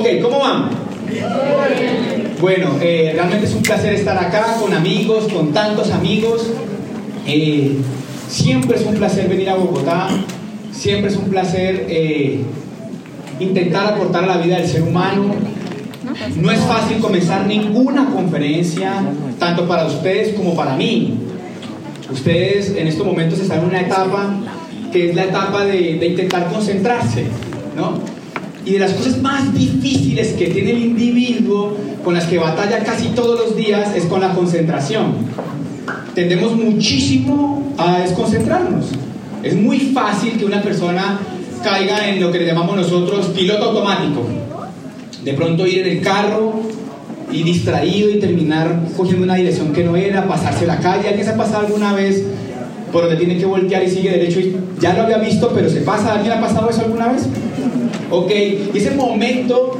Ok, ¿cómo van? Bueno, eh, realmente es un placer estar acá con amigos, con tantos amigos. Eh, siempre es un placer venir a Bogotá, siempre es un placer eh, intentar aportar a la vida del ser humano. No es fácil comenzar ninguna conferencia, tanto para ustedes como para mí. Ustedes en estos momentos están en una etapa que es la etapa de, de intentar concentrarse, ¿no? Y de las cosas más difíciles que tiene el individuo, con las que batalla casi todos los días, es con la concentración. Tendemos muchísimo a desconcentrarnos. Es muy fácil que una persona caiga en lo que le llamamos nosotros piloto automático. De pronto ir en el carro y distraído y terminar cogiendo una dirección que no era, pasarse la calle. ¿Alguien se ha pasado alguna vez por donde tiene que voltear y sigue derecho? Y ya lo había visto, pero se pasa. ¿Alguien ha pasado eso alguna vez? Ok, y ese momento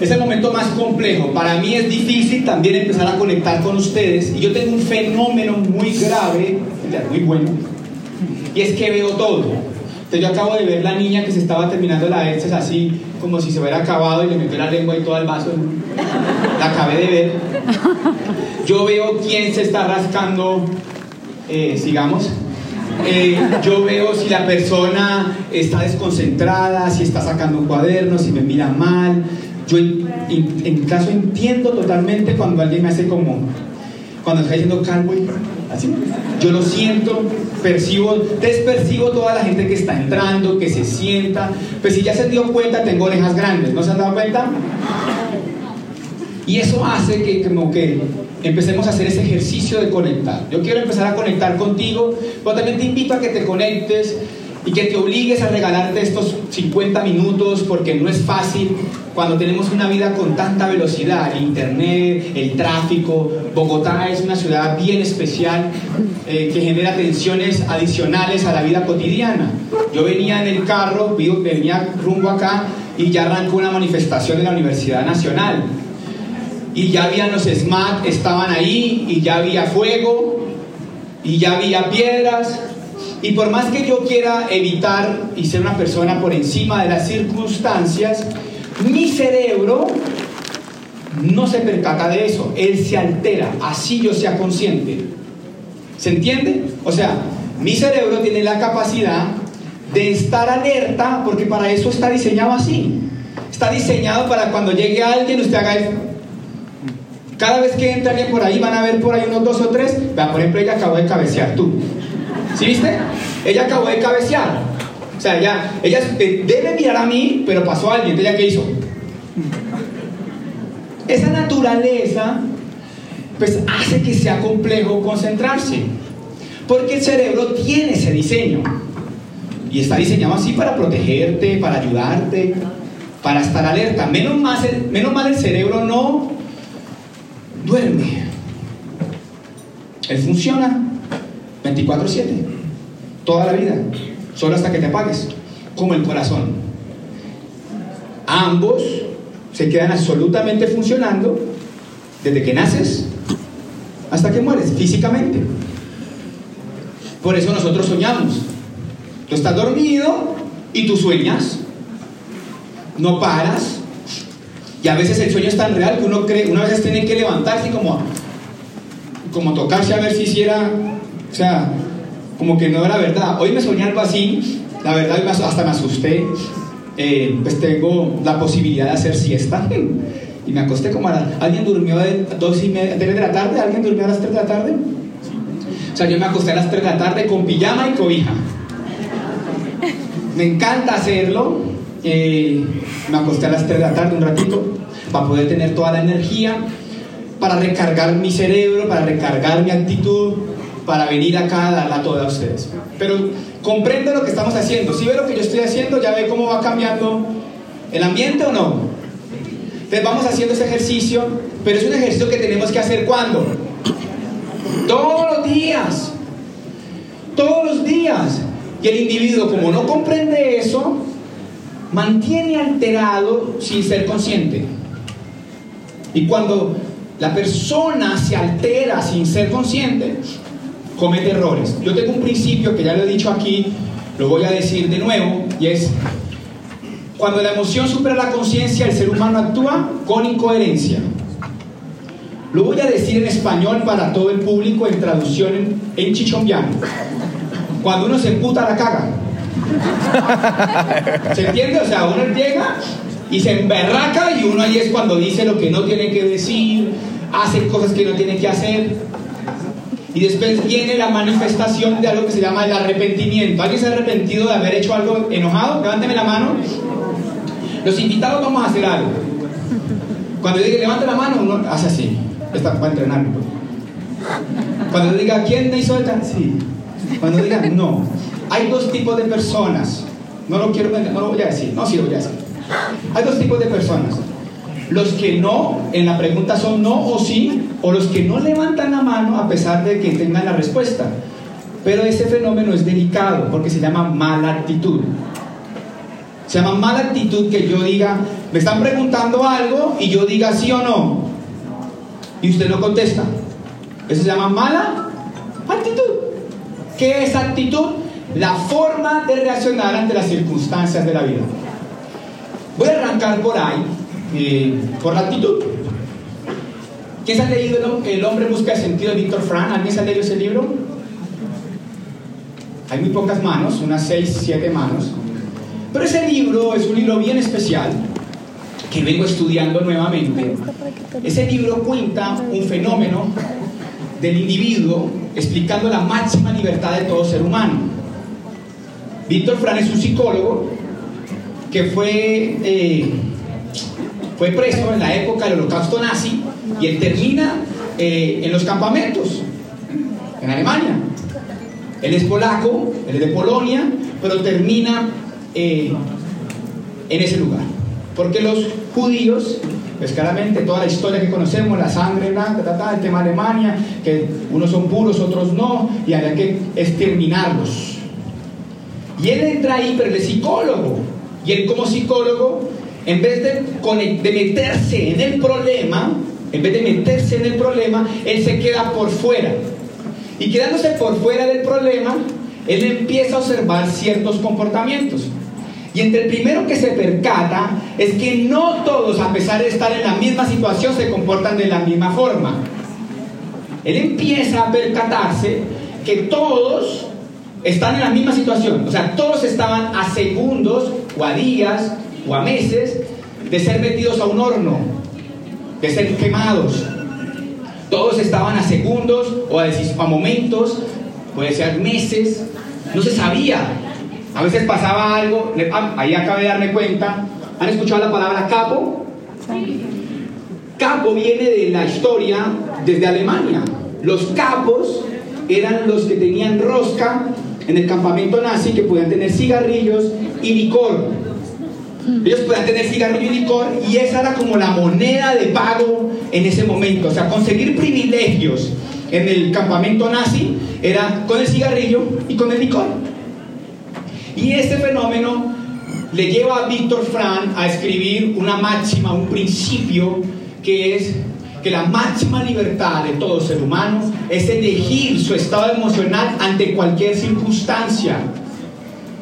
es el momento más complejo. Para mí es difícil también empezar a conectar con ustedes. Y yo tengo un fenómeno muy grave, muy bueno, y es que veo todo. Entonces yo acabo de ver la niña que se estaba terminando la heces así, como si se hubiera acabado y le metió la lengua y todo al vaso. La acabé de ver. Yo veo quién se está rascando, eh, sigamos. Eh, yo veo si la persona está desconcentrada, si está sacando un cuaderno, si me mira mal. Yo en, en, caso entiendo totalmente cuando alguien me hace como, cuando está diciendo calvo así. Yo lo siento, percibo, despercibo toda la gente que está entrando, que se sienta. Pues si ya se dio cuenta, tengo orejas grandes, ¿no se han dado cuenta? Y eso hace que como que empecemos a hacer ese ejercicio de conectar. Yo quiero empezar a conectar contigo, pero también te invito a que te conectes y que te obligues a regalarte estos 50 minutos porque no es fácil cuando tenemos una vida con tanta velocidad, el internet, el tráfico. Bogotá es una ciudad bien especial eh, que genera tensiones adicionales a la vida cotidiana. Yo venía en el carro, venía rumbo acá y ya arrancó una manifestación en la Universidad Nacional. Y ya habían los SMAT, estaban ahí, y ya había fuego, y ya había piedras, y por más que yo quiera evitar y ser una persona por encima de las circunstancias, mi cerebro no se percata de eso, él se altera, así yo sea consciente. ¿Se entiende? O sea, mi cerebro tiene la capacidad de estar alerta porque para eso está diseñado así. Está diseñado para cuando llegue alguien usted haga eso. Cada vez que entra alguien por ahí van a ver por ahí unos dos o tres. Vea, por ejemplo, ella acabó de cabecear tú. ¿Sí viste? Ella acabó de cabecear. O sea, ella, ella debe mirar a mí, pero pasó a alguien. ¿Ella qué hizo? Esa naturaleza, pues hace que sea complejo concentrarse. Porque el cerebro tiene ese diseño. Y está diseñado así para protegerte, para ayudarte, para estar alerta. Menos mal, menos mal el cerebro no duerme. Él funciona 24/7, toda la vida, solo hasta que te apagues, como el corazón. Ambos se quedan absolutamente funcionando desde que naces hasta que mueres, físicamente. Por eso nosotros soñamos. Tú estás dormido y tú sueñas. No paras. Y a veces el sueño es tan real que uno cree, una vez tiene que levantarse y como, como tocarse a ver si hiciera o sea, como que no era verdad. Hoy me soñé algo así, la verdad hasta me asusté. Eh, pues tengo la posibilidad de hacer siesta. Y me acosté como a ¿Alguien durmió de 2 y media, 3 de la tarde? ¿Alguien durmió a las 3 de la tarde? O sea, yo me acosté a las 3 de la tarde con pijama y cobija. Me encanta hacerlo. Eh, me acosté a las 3 de la tarde un ratito para poder tener toda la energía, para recargar mi cerebro, para recargar mi actitud, para venir acá a darla toda a ustedes. Pero comprende lo que estamos haciendo. Si ve lo que yo estoy haciendo, ya ve cómo va cambiando el ambiente o no. Entonces vamos haciendo ese ejercicio, pero es un ejercicio que tenemos que hacer cuando? Todos los días. Todos los días. Y el individuo, como no comprende eso, mantiene alterado sin ser consciente. Y cuando la persona se altera sin ser consciente, comete errores. Yo tengo un principio que ya lo he dicho aquí, lo voy a decir de nuevo, y es, Cuando la emoción supera la conciencia, el ser humano actúa con incoherencia. Lo voy a decir en español para todo el público en traducción en, chichombiano. Cuando uno se emputa, la caga. ¿Se entiende? O sea, uno llega y se emberraca y uno ahí es cuando dice lo que no tiene que decir, hace cosas que no tiene que hacer. Y después viene la manifestación de algo que se llama el arrepentimiento. ¿Alguien se ha arrepentido de haber hecho algo enojado? Levánteme la mano. Los invitados vamos a hacer algo. Cuando diga levante la mano, uno hace así. Está para entrenar. Cuando diga quién me hizo esta, sí. Cuando diga no. Hay dos tipos de personas. No lo quiero, no lo voy a decir. No, sí lo voy a decir. Hay dos tipos de personas. Los que no, en la pregunta son no o sí, o los que no levantan la mano a pesar de que tengan la respuesta. Pero ese fenómeno es delicado porque se llama mala actitud. Se llama mala actitud que yo diga, me están preguntando algo y yo diga sí o no. Y usted no contesta. Eso se llama mala actitud. ¿Qué es actitud? La forma de reaccionar ante las circunstancias de la vida. Voy a arrancar por ahí, eh, por la actitud. ¿Quién se ha leído El hombre busca el sentido de Víctor Frank? ¿Alguien se ha leído ese libro? Hay muy pocas manos, unas 6, 7 manos. Pero ese libro es un libro bien especial que vengo estudiando nuevamente. Ese libro cuenta un fenómeno del individuo explicando la máxima libertad de todo ser humano. Víctor Frank es un psicólogo que fue, eh, fue preso en la época del holocausto nazi y él termina eh, en los campamentos, en Alemania. Él es polaco, él es de Polonia, pero termina eh, en ese lugar. Porque los judíos, pues claramente toda la historia que conocemos, la sangre blanca, el tema de Alemania, que unos son puros, otros no, y había que exterminarlos. Y él entra ahí, pero él es psicólogo. Y él como psicólogo, en vez de, de meterse en el problema, en vez de meterse en el problema, él se queda por fuera. Y quedándose por fuera del problema, él empieza a observar ciertos comportamientos. Y entre el primero que se percata es que no todos, a pesar de estar en la misma situación, se comportan de la misma forma. Él empieza a percatarse que todos están en la misma situación. O sea, todos estaban a segundos o a días o a meses de ser metidos a un horno, de ser quemados. Todos estaban a segundos o a, a momentos, puede ser meses, no se sabía. A veces pasaba algo, ah, ahí acabé de darme cuenta. ¿Han escuchado la palabra capo? Capo viene de la historia desde Alemania. Los capos eran los que tenían rosca en el campamento nazi que podían tener cigarrillos y licor. Ellos podían tener cigarrillo y licor y esa era como la moneda de pago en ese momento. O sea, conseguir privilegios en el campamento nazi era con el cigarrillo y con el licor. Y este fenómeno le lleva a Víctor Frank a escribir una máxima, un principio que es que la máxima libertad de todo ser humano es elegir su estado emocional ante cualquier circunstancia.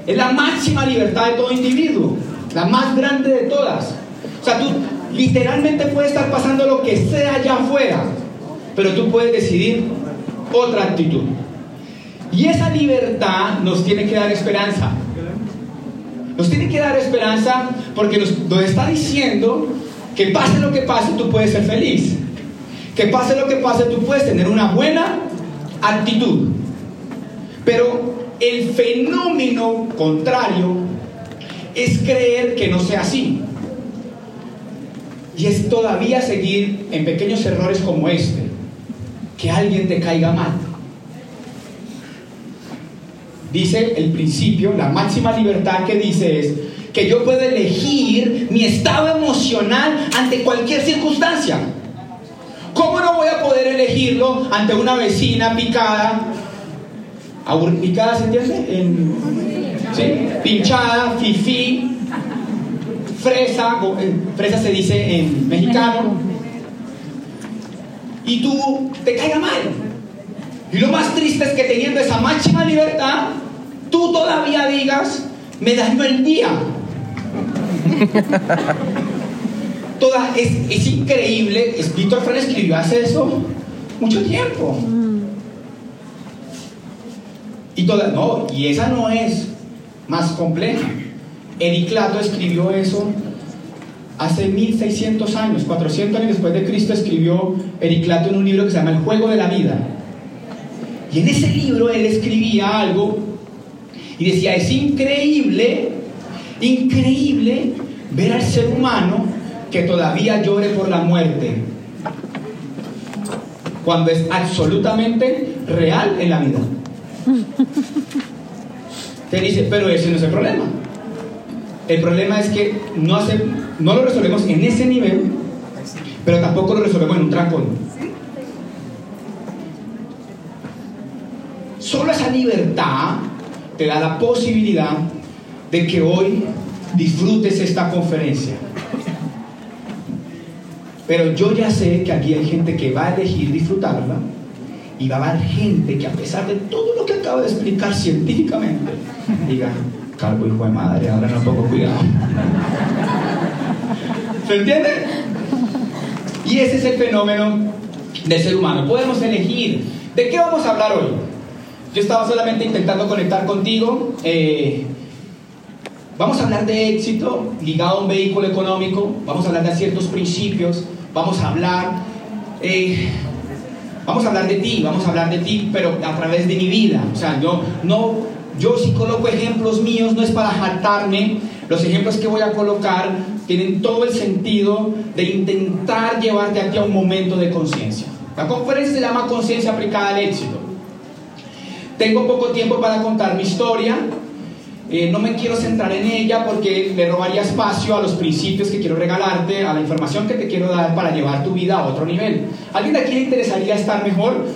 Es la máxima libertad de todo individuo, la más grande de todas. O sea, tú literalmente puedes estar pasando lo que sea allá afuera, pero tú puedes decidir otra actitud. Y esa libertad nos tiene que dar esperanza. Nos tiene que dar esperanza porque nos, nos está diciendo que pase lo que pase, tú puedes ser feliz. Que pase lo que pase, tú puedes tener una buena actitud. Pero el fenómeno contrario es creer que no sea así. Y es todavía seguir en pequeños errores como este. Que alguien te caiga mal. Dice el principio, la máxima libertad que dice es que yo puedo elegir mi estado emocional ante cualquier circunstancia. ¿Cómo no voy a poder elegirlo ante una vecina picada? ¿Picada se entiende? ¿sí? Pinchada, fifí, fresa, eh, fresa se dice en mexicano. Y tú te caiga mal. Y lo más triste es que teniendo esa máxima libertad, tú todavía digas, me daño el día. Toda, es, es increíble, es, Víctor Fran escribió hace eso mucho tiempo. Y, toda, no, y esa no es más compleja. Ericlato escribió eso hace 1600 años, 400 años después de Cristo escribió Ericlato en un libro que se llama El juego de la vida. Y en ese libro él escribía algo y decía, es increíble, increíble ver al ser humano que todavía llore por la muerte, cuando es absolutamente real en la vida. Te dice, pero ese no es el problema. El problema es que no, hace, no lo resolvemos en ese nivel, pero tampoco lo resolvemos en un trancón. Solo esa libertad te da la posibilidad de que hoy disfrutes esta conferencia. Pero yo ya sé que aquí hay gente que va a elegir disfrutarla y va a haber gente que a pesar de todo lo que acabo de explicar científicamente, diga, calvo hijo de madre, ahora no pongo cuidado. ¿Se entiende? Y ese es el fenómeno del ser humano. Podemos elegir. ¿De qué vamos a hablar hoy? Yo estaba solamente intentando conectar contigo. Eh, vamos a hablar de éxito ligado a un vehículo económico. Vamos a hablar de ciertos principios. Vamos a hablar... Eh, vamos a hablar de ti, vamos a hablar de ti, pero a través de mi vida. O sea, yo no, yo si coloco ejemplos míos no es para jaltarme. Los ejemplos que voy a colocar tienen todo el sentido de intentar llevarte aquí a un momento de conciencia. La conferencia se llama Conciencia aplicada al éxito. Tengo poco tiempo para contar mi historia. Eh, no me quiero centrar en ella porque le robaría espacio a los principios que quiero regalarte, a la información que te quiero dar para llevar tu vida a otro nivel. ¿Alguien de aquí le interesaría estar mejor?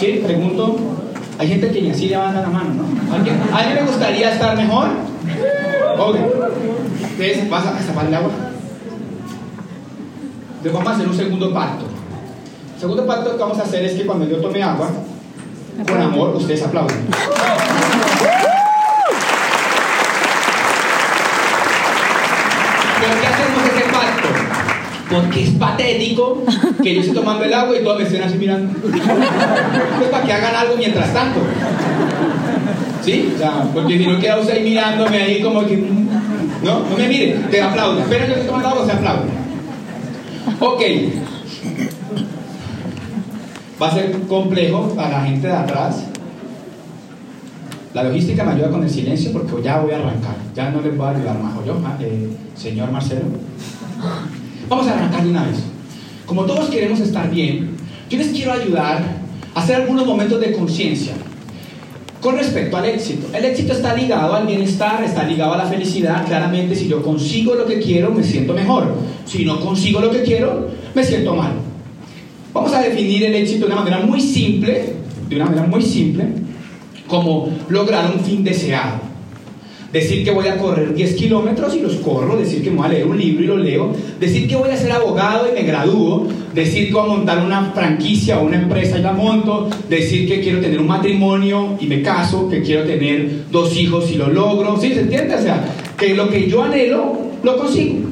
Sí, pregunto. Hay gente que ni así le van a la mano, ¿no? ¿Alguien, ¿Alguien le gustaría estar mejor? Ok. Entonces, ¿vas a tapar el agua? Entonces vamos a hacer un segundo pacto. El segundo pacto que vamos a hacer es que cuando yo tome agua, con amor, ustedes aplauden. ¿Por qué hacemos ese pacto? Porque es patético que yo esté tomando el agua y todos me estén así mirando. Pues para que hagan algo mientras tanto. ¿Sí? O sea, porque si no queda usted ahí mirándome ahí como que. No, no me mire, te aplaudo. Espera que esté tomando agua, se aplaude. Ok. Va a ser complejo para la gente de atrás. La logística me ayuda con el silencio porque ya voy a arrancar. Ya no les voy a ayudar más. yo, eh, señor Marcelo? Vamos a arrancar de una vez. Como todos queremos estar bien, yo les quiero ayudar a hacer algunos momentos de conciencia con respecto al éxito. El éxito está ligado al bienestar, está ligado a la felicidad. Claramente, si yo consigo lo que quiero, me siento mejor. Si no consigo lo que quiero, me siento mal. Vamos a definir el éxito de una manera muy simple, de una manera muy simple, como lograr un fin deseado. Decir que voy a correr 10 kilómetros y los corro, decir que me voy a leer un libro y lo leo, decir que voy a ser abogado y me gradúo, decir que voy a montar una franquicia o una empresa y la monto, decir que quiero tener un matrimonio y me caso, que quiero tener dos hijos y lo logro, ¿sí? ¿Se entiende? O sea, que lo que yo anhelo, lo consigo.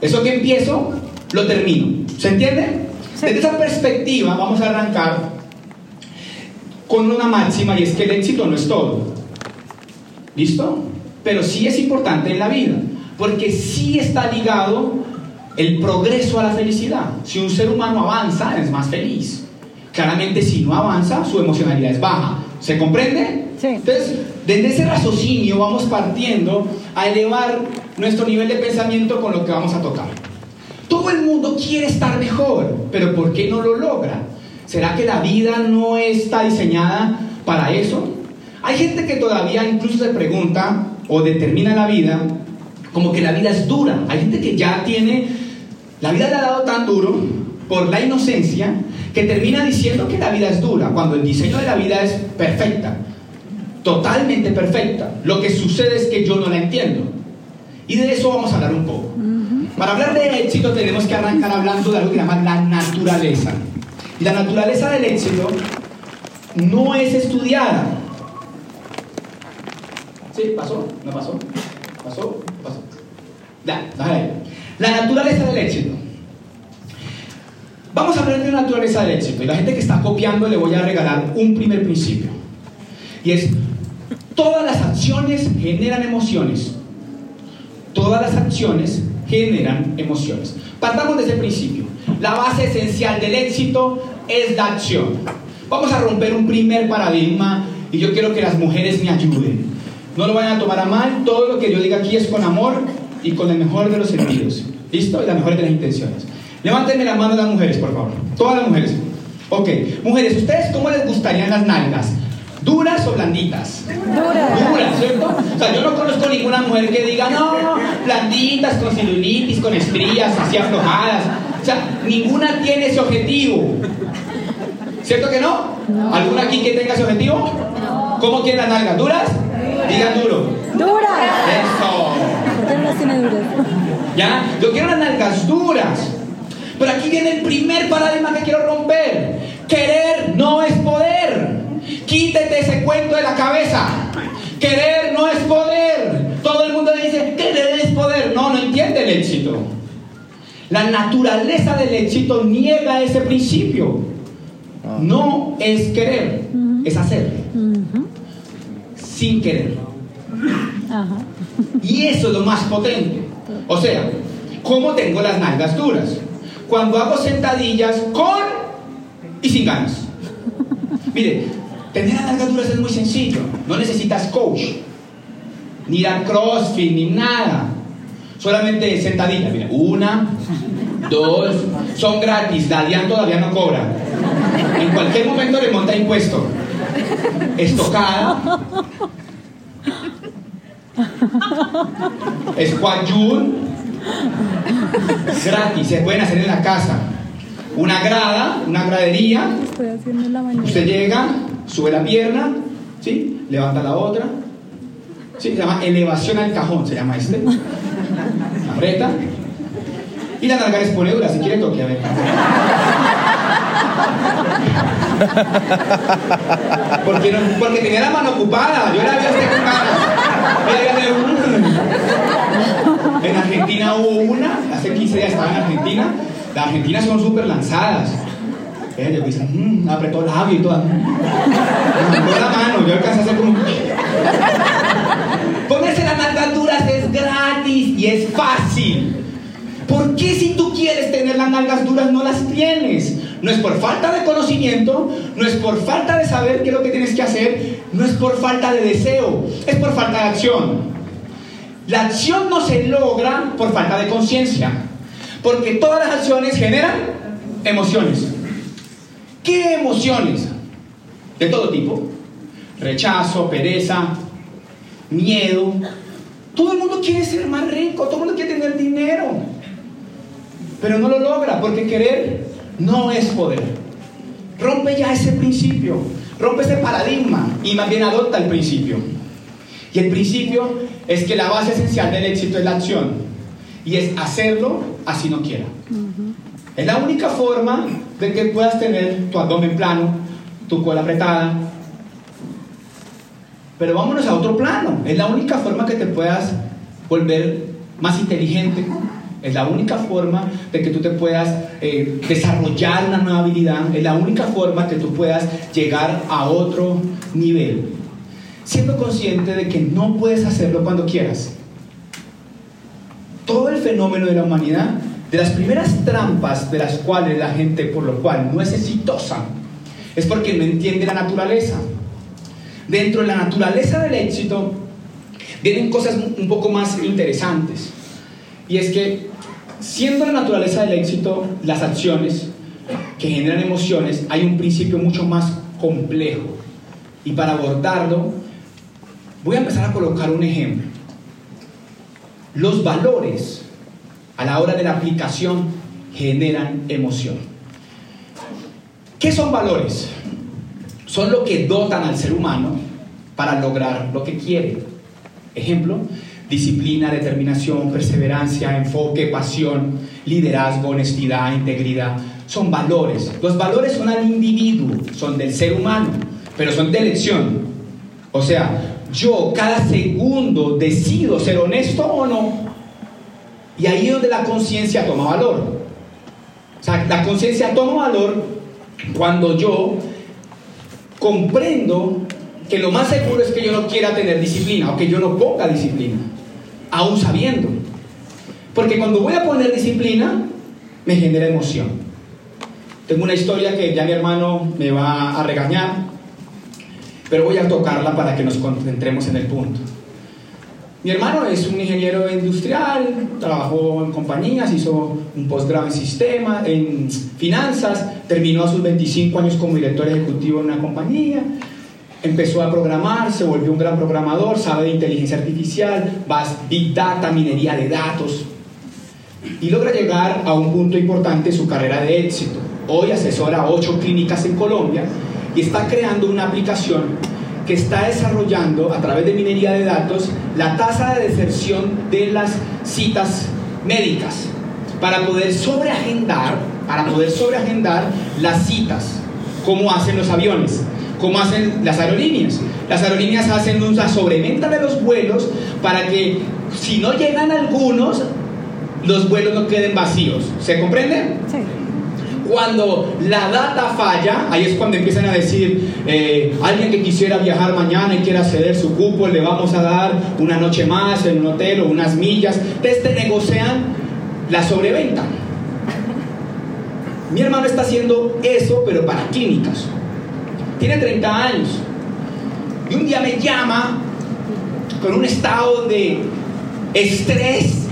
Eso que empiezo, lo termino. ¿Se entiende? Desde esa perspectiva vamos a arrancar con una máxima y es que el éxito no es todo. ¿Listo? pero sí es importante en la vida, porque sí está ligado el progreso a la felicidad. Si un ser humano avanza, es más feliz. Claramente, si no avanza, su emocionalidad es baja. ¿Se comprende? Sí. Entonces, desde ese raciocinio vamos partiendo a elevar nuestro nivel de pensamiento con lo que vamos a tocar. Todo el mundo quiere estar mejor, pero ¿por qué no lo logra? ¿Será que la vida no está diseñada para eso? Hay gente que todavía incluso se pregunta, o determina la vida como que la vida es dura. Hay gente que ya tiene, la vida le ha dado tan duro por la inocencia que termina diciendo que la vida es dura, cuando el diseño de la vida es perfecta, totalmente perfecta. Lo que sucede es que yo no la entiendo. Y de eso vamos a hablar un poco. Para hablar de éxito tenemos que arrancar hablando de algo que llama la naturaleza. Y la naturaleza del éxito no es estudiada, ¿Sí? ¿Pasó? ¿No pasó? ¿Pasó? ¿Pasó? La naturaleza del éxito. Vamos a hablar de la naturaleza del éxito. Y la gente que está copiando le voy a regalar un primer principio. Y es, todas las acciones generan emociones. Todas las acciones generan emociones. Partamos de ese principio. La base esencial del éxito es la acción. Vamos a romper un primer paradigma y yo quiero que las mujeres me ayuden. No lo vayan a tomar a mal, todo lo que yo diga aquí es con amor y con el mejor de los sentidos. ¿Listo? Y la mejor de las intenciones. Levántenme las manos las mujeres, por favor. Todas las mujeres. Ok. Mujeres, ¿ustedes cómo les gustarían las nalgas? ¿Duras o blanditas? Duras. Duras, ¿cierto? O sea, yo no conozco ninguna mujer que diga, no, blanditas, con celulitis, con estrías, así aflojadas. O sea, ninguna tiene ese objetivo. ¿Cierto que no? ¿Alguna aquí que tenga ese objetivo? ¿Cómo quieren las nalgas? ¿Duras? Digan duro. Duras. Eso. ¿Por qué no duras? ¿Ya? Yo quiero las nalgas duras. Pero aquí viene el primer paradigma que quiero romper. Querer no es poder. Quítete ese cuento de la cabeza. Querer no es poder. Todo el mundo dice, querer es poder. No, no entiende el éxito. La naturaleza del éxito niega ese principio. No es querer, es hacer. Sin querer. Y eso es lo más potente. O sea, ¿cómo tengo las nalgas duras? Cuando hago sentadillas con y sin ganas. Mire, tener las nalgas duras es muy sencillo. No necesitas coach, ni dar crossfit, ni nada. Solamente sentadillas. Mira, una, dos, son gratis. La DIAN todavía no cobra. En cualquier momento le monta impuesto. Estocada. June. Gratis, se pueden hacer en la casa. Una grada, una gradería. Estoy haciendo en la mañana. Usted llega, sube la pierna, ¿sí? Levanta la otra. ¿sí? Se llama elevación al cajón, se llama este. Aprieta. Y la nalga les pone dura, si quiere toque, a ver. Porque, porque tenía la mano ocupada, yo la vi a usted con En Argentina hubo una, hace 15 días estaba en Argentina. Las argentinas son súper lanzadas. Ella llegó y dice, "Mm", apretó el labio y toda. Me la mano, yo alcancé a hacer como. Ponerse las nalgas duras tener las nalgas duras no las tienes? No es por falta de conocimiento, no es por falta de saber qué es lo que tienes que hacer, no es por falta de deseo, es por falta de acción. La acción no se logra por falta de conciencia, porque todas las acciones generan emociones. ¿Qué emociones? De todo tipo. Rechazo, pereza, miedo. Todo el mundo quiere ser más rico, todo el mundo quiere tener dinero, pero no lo logra porque querer no es poder. Rompe ya ese principio, rompe ese paradigma y más bien adopta el principio. Y el principio es que la base esencial del éxito es la acción y es hacerlo así no quiera. Es la única forma de que puedas tener tu abdomen plano, tu cola apretada. Pero vámonos a otro plano. Es la única forma que te puedas volver más inteligente. Es la única forma de que tú te puedas eh, desarrollar una nueva habilidad. Es la única forma que tú puedas llegar a otro nivel. Siendo consciente de que no puedes hacerlo cuando quieras. Todo el fenómeno de la humanidad, de las primeras trampas de las cuales la gente por lo cual no es exitosa, es porque no entiende la naturaleza. Dentro de la naturaleza del éxito vienen cosas un poco más interesantes. Y es que, siendo la naturaleza del éxito las acciones que generan emociones, hay un principio mucho más complejo. Y para abordarlo, voy a empezar a colocar un ejemplo. Los valores a la hora de la aplicación generan emoción. ¿Qué son valores? Son lo que dotan al ser humano para lograr lo que quiere. Ejemplo, disciplina, determinación, perseverancia, enfoque, pasión, liderazgo, honestidad, integridad. Son valores. Los valores son al individuo, son del ser humano, pero son de elección. O sea, yo cada segundo decido ser honesto o no. Y ahí es donde la conciencia toma valor. O sea, la conciencia toma valor cuando yo comprendo que lo más seguro es que yo no quiera tener disciplina o que yo no ponga disciplina, aún sabiendo. Porque cuando voy a poner disciplina, me genera emoción. Tengo una historia que ya mi hermano me va a regañar, pero voy a tocarla para que nos concentremos en el punto. Mi hermano es un ingeniero industrial, trabajó en compañías, hizo un posgrado en en finanzas, terminó a sus 25 años como director ejecutivo en una compañía, empezó a programar, se volvió un gran programador, sabe de inteligencia artificial, big data, minería de datos, y logra llegar a un punto importante en su carrera de éxito. Hoy asesora ocho clínicas en Colombia y está creando una aplicación que está desarrollando a través de minería de datos la tasa de deserción de las citas médicas para poder sobreagendar, para poder sobreagendar las citas, como hacen los aviones, como hacen las aerolíneas. Las aerolíneas hacen una sobreventa de los vuelos para que si no llegan algunos, los vuelos no queden vacíos. ¿Se comprende? Sí. Cuando la data falla, ahí es cuando empiezan a decir, eh, alguien que quisiera viajar mañana y quiera ceder su cupo, le vamos a dar una noche más en un hotel o unas millas. Desde negocian la sobreventa. Mi hermano está haciendo eso, pero para clínicas. Tiene 30 años. Y un día me llama con un estado de estrés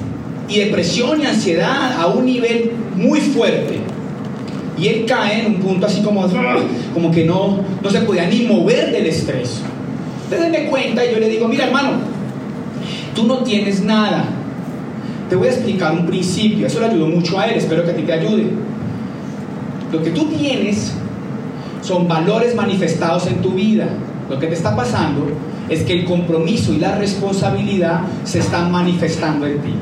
y depresión y ansiedad a un nivel muy fuerte. Y él cae en un punto así como, como que no, no se podía ni mover del estrés. Entonces me cuenta y yo le digo, mira hermano, tú no tienes nada. Te voy a explicar un principio, eso le ayudó mucho a él, espero que a ti te ayude. Lo que tú tienes son valores manifestados en tu vida. Lo que te está pasando es que el compromiso y la responsabilidad se están manifestando en ti.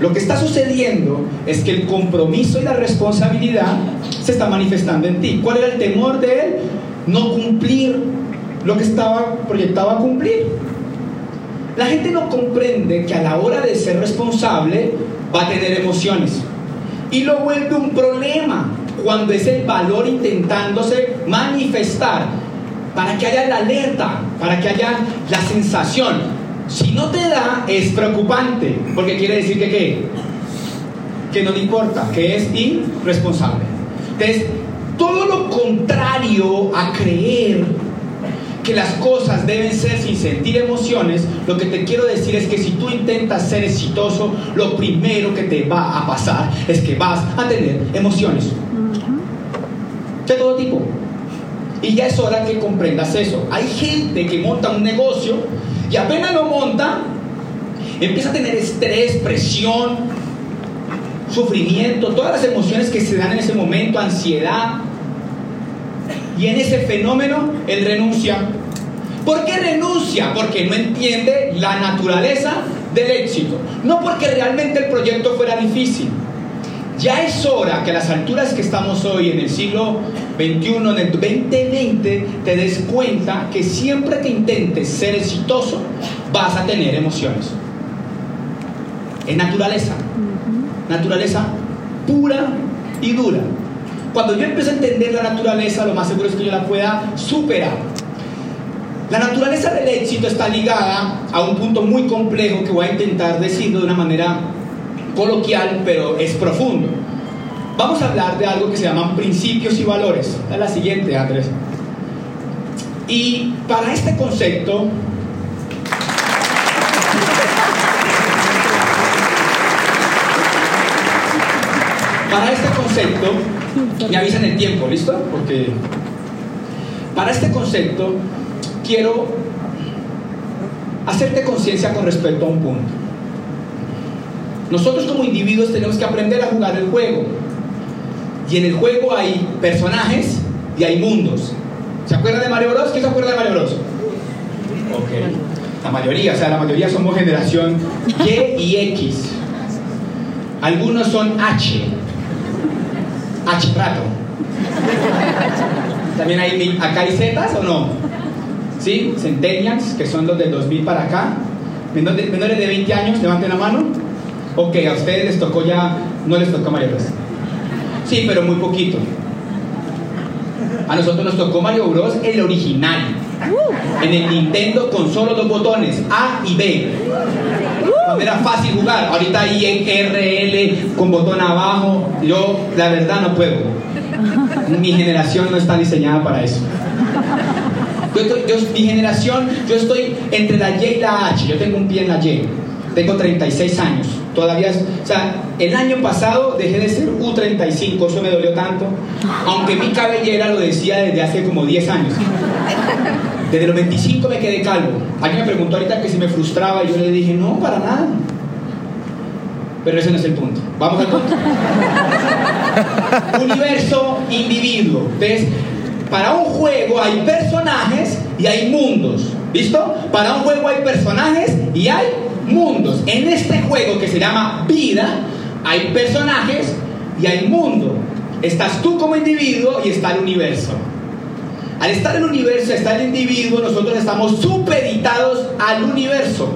Lo que está sucediendo es que el compromiso y la responsabilidad se está manifestando en ti. ¿Cuál era el temor de él? No cumplir lo que estaba proyectado a cumplir. La gente no comprende que a la hora de ser responsable va a tener emociones. Y lo vuelve un problema cuando es el valor intentándose manifestar para que haya la alerta, para que haya la sensación. Si no te da, es preocupante, porque quiere decir que qué? Que no te importa, que es irresponsable. Entonces, todo lo contrario a creer que las cosas deben ser sin sentir emociones, lo que te quiero decir es que si tú intentas ser exitoso, lo primero que te va a pasar es que vas a tener emociones. De todo tipo. Y ya es hora que comprendas eso. Hay gente que monta un negocio y apenas lo monta, empieza a tener estrés, presión, sufrimiento, todas las emociones que se dan en ese momento, ansiedad. Y en ese fenómeno él renuncia. ¿Por qué renuncia? Porque no entiende la naturaleza del éxito. No porque realmente el proyecto fuera difícil. Ya es hora que a las alturas que estamos hoy en el siglo XXI, en el 2020, te des cuenta que siempre que intentes ser exitoso, vas a tener emociones. Es naturaleza. Naturaleza pura y dura. Cuando yo empiezo a entender la naturaleza, lo más seguro es que yo la pueda superar. La naturaleza del éxito está ligada a un punto muy complejo que voy a intentar decirlo de una manera coloquial, pero es profundo. Vamos a hablar de algo que se llaman principios y valores. Es la siguiente, Andrés. Y para este concepto, para este concepto, me avisan el tiempo, ¿listo? Porque para este concepto quiero hacerte conciencia con respecto a un punto. Nosotros como individuos tenemos que aprender a jugar el juego. Y en el juego hay personajes y hay mundos. ¿Se acuerdan de Mario Bros? ¿Quién se acuerda de Mario Bros? Ok. La mayoría, o sea, la mayoría somos generación Y y X. Algunos son H. H rato. También hay, acá hay Zetas o no? ¿Sí? Centennials, que son los del 2000 para acá. Menores de 20 años, levanten la mano. Ok, a ustedes les tocó ya, no les tocó Mario Bros. Sí, pero muy poquito. A nosotros nos tocó Mario Bros. el original. En el Nintendo con solo dos botones, A y B. Cuando era fácil jugar. Ahorita ahí en RL con botón abajo. Yo, la verdad, no puedo. Mi generación no está diseñada para eso. Yo estoy- yo- mi generación, yo estoy entre la Y y la H. Yo tengo un pie en la Y. Tengo 36 años. Todavía, es- o sea, el año pasado dejé de ser U35. Eso me dolió tanto. Aunque mi cabellera lo decía desde hace como 10 años. Desde los 25 me quedé calvo. Alguien me preguntó ahorita que si me frustraba y yo le dije, no, para nada. Pero ese no es el punto. Vamos al punto. Universo, individuo. Entonces, para un juego hay personajes y hay mundos. ¿Listo? Para un juego hay personajes y hay mundos. En este juego que se llama vida, hay personajes y hay mundo. Estás tú como individuo y está el universo. Al estar el universo, está el individuo, nosotros estamos supeditados al universo.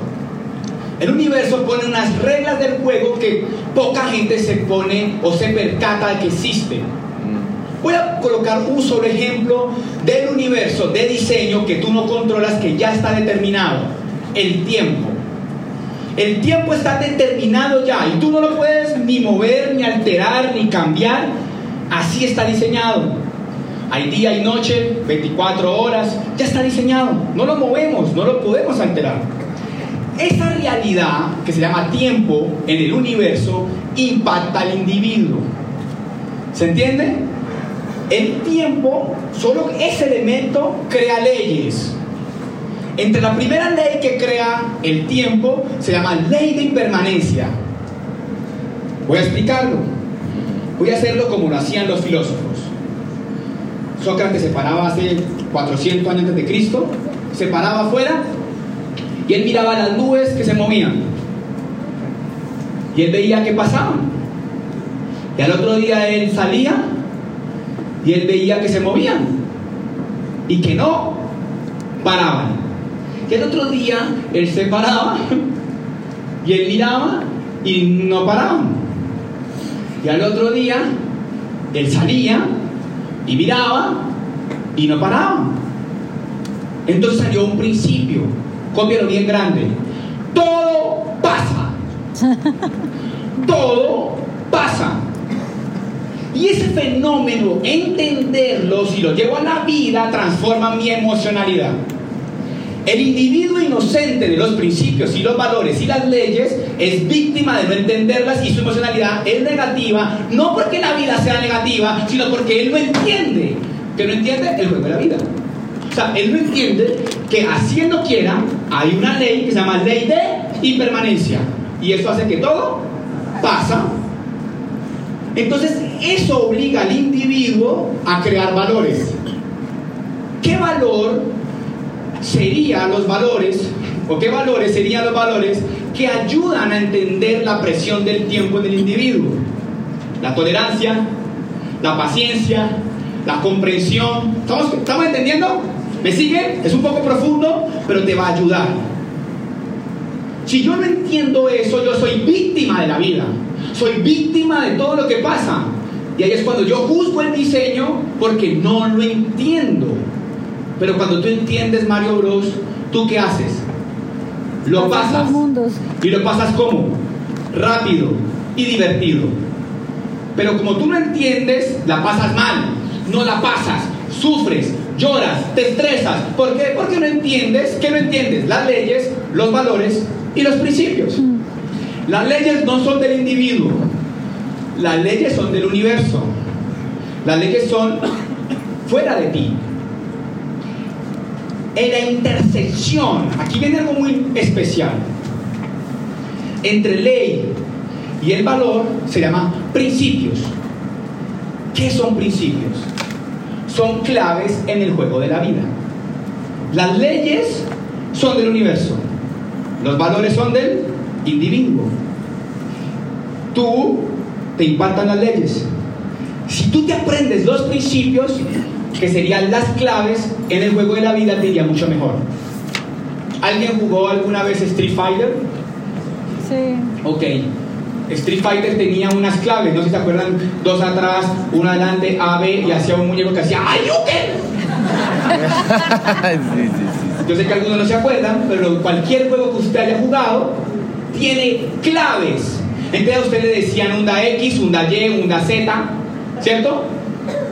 El universo pone unas reglas del juego que poca gente se pone o se percata de que existen. Voy a colocar un solo ejemplo del universo de diseño que tú no controlas, que ya está determinado. El tiempo. El tiempo está determinado ya y tú no lo puedes ni mover, ni alterar, ni cambiar. Así está diseñado. Hay día y noche, 24 horas, ya está diseñado. No lo movemos, no lo podemos alterar. Esa realidad que se llama tiempo en el universo impacta al individuo. ¿Se entiende? El tiempo, solo ese elemento crea leyes. Entre la primera ley que crea el tiempo se llama ley de impermanencia. Voy a explicarlo. Voy a hacerlo como lo hacían los filósofos. Sócrates se paraba hace 400 años antes de Cristo, se paraba afuera y él miraba las nubes que se movían. Y él veía qué pasaban. Y al otro día él salía y él veía que se movían y que no paraban. Y el otro día él se paraba y él miraba y no paraban. Y al otro día él salía y miraba y no paraban. Entonces salió un principio, cópialo bien grande. Todo pasa. Todo pasa. Y ese fenómeno, entenderlo, si lo llevo a la vida, transforma mi emocionalidad. El individuo inocente de los principios y los valores y las leyes es víctima de no entenderlas y su emocionalidad es negativa, no porque la vida sea negativa, sino porque él no entiende, que no entiende el juego de la vida. O sea, él no entiende que haciendo quiera hay una ley que se llama ley de impermanencia y eso hace que todo pasa. Entonces, eso obliga al individuo a crear valores. ¿Qué valor serían los valores, o qué valores serían los valores que ayudan a entender la presión del tiempo en el individuo? La tolerancia, la paciencia, la comprensión. ¿Estamos, ¿estamos entendiendo? ¿Me siguen? Es un poco profundo, pero te va a ayudar. Si yo no entiendo eso, yo soy víctima de la vida. Soy víctima de todo lo que pasa. Y ahí es cuando yo juzgo el diseño porque no lo entiendo. Pero cuando tú entiendes Mario Bros, ¿tú qué haces? Lo Pasas. ¿Y lo pasas cómo? Rápido y divertido. Pero como tú no entiendes, la pasas mal. No la pasas. Sufres, lloras, te estresas. ¿Por qué? Porque no entiendes. ¿Qué no entiendes? Las leyes, los valores y los principios. Las leyes no son del individuo. Las leyes son del universo. Las leyes son fuera de ti. En la intersección, aquí viene algo muy especial. Entre ley y el valor se llama principios. ¿Qué son principios? Son claves en el juego de la vida. Las leyes son del universo. Los valores son del individuo. Tú te impactan las leyes. Si tú te aprendes los principios, que serían las claves en el juego de la vida, te iría mucho mejor. ¿Alguien jugó alguna vez Street Fighter? Sí. Ok. Street Fighter tenía unas claves, no sé si se acuerdan, dos atrás, una adelante, A, B, y hacía un muñeco que hacía ¡Ayuken! sí, sí, sí. Yo sé que algunos no se acuerdan, pero cualquier juego que usted haya jugado tiene claves. Entonces a usted le decían un da X, un da Y, un da Z, ¿cierto?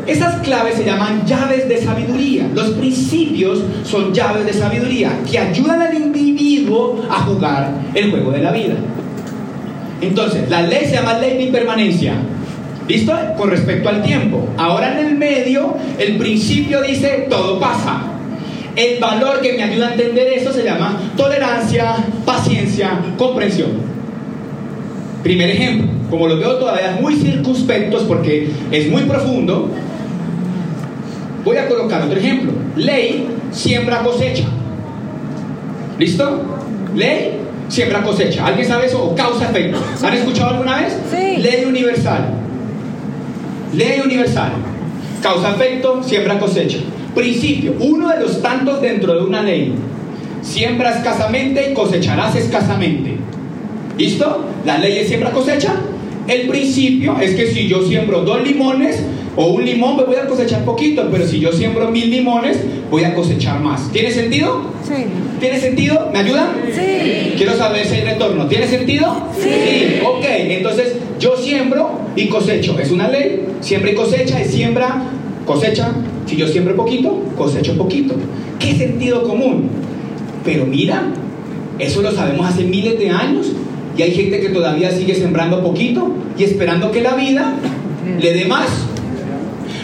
Esas claves se llaman llaves de sabiduría. Los principios son llaves de sabiduría que ayudan al individuo a jugar el juego de la vida. Entonces, la ley se llama ley de impermanencia. ¿Listo? Con respecto al tiempo. Ahora en el medio, el principio dice todo pasa. El valor que me ayuda a entender eso se llama tolerancia, paciencia, comprensión. Primer ejemplo, como lo veo todavía muy circunspectos porque es muy profundo, voy a colocar otro ejemplo. Ley siembra cosecha. ¿Listo? Ley siembra cosecha. ¿Alguien sabe eso? O causa efecto. ¿Han escuchado alguna vez? Sí. Ley universal. Ley universal. Causa efecto, siembra cosecha. Principio, uno de los tantos dentro de una ley. Siembra escasamente y cosecharás escasamente. ¿Listo? La ley es siembra cosecha. El principio es que si yo siembro dos limones o un limón, me voy a cosechar poquito, pero si yo siembro mil limones, voy a cosechar más. ¿Tiene sentido? Sí. ¿Tiene sentido? ¿Me ayudan? Sí. Quiero saber si hay retorno. ¿Tiene sentido? Sí. Ok, entonces yo siembro y cosecho. Es una ley. Siembra y cosecha es siembra, cosecha. Si yo siembro poquito, cosecho poquito. ¿Qué sentido común? Pero mira, eso lo sabemos hace miles de años y hay gente que todavía sigue sembrando poquito y esperando que la vida le dé más.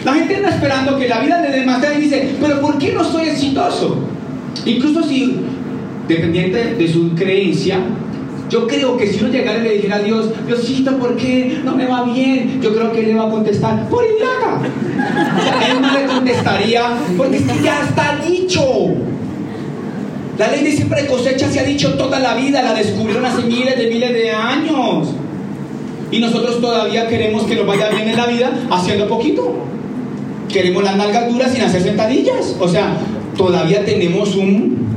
La gente está esperando que la vida le dé más y dice, pero ¿por qué no soy exitoso? Incluso si, dependiente de su creencia, yo creo que si uno llegara y le dijera a Dios, Diosito, ¿por qué no me va bien? Yo creo que él le va a contestar, por idiota. Él no le contestaría, porque ya está dicho. La ley de siempre cosecha se ha dicho toda la vida, la descubrieron hace miles de miles de años. Y nosotros todavía queremos que nos vaya bien en la vida haciendo poquito. Queremos las nalgas duras sin hacer sentadillas. O sea, todavía tenemos un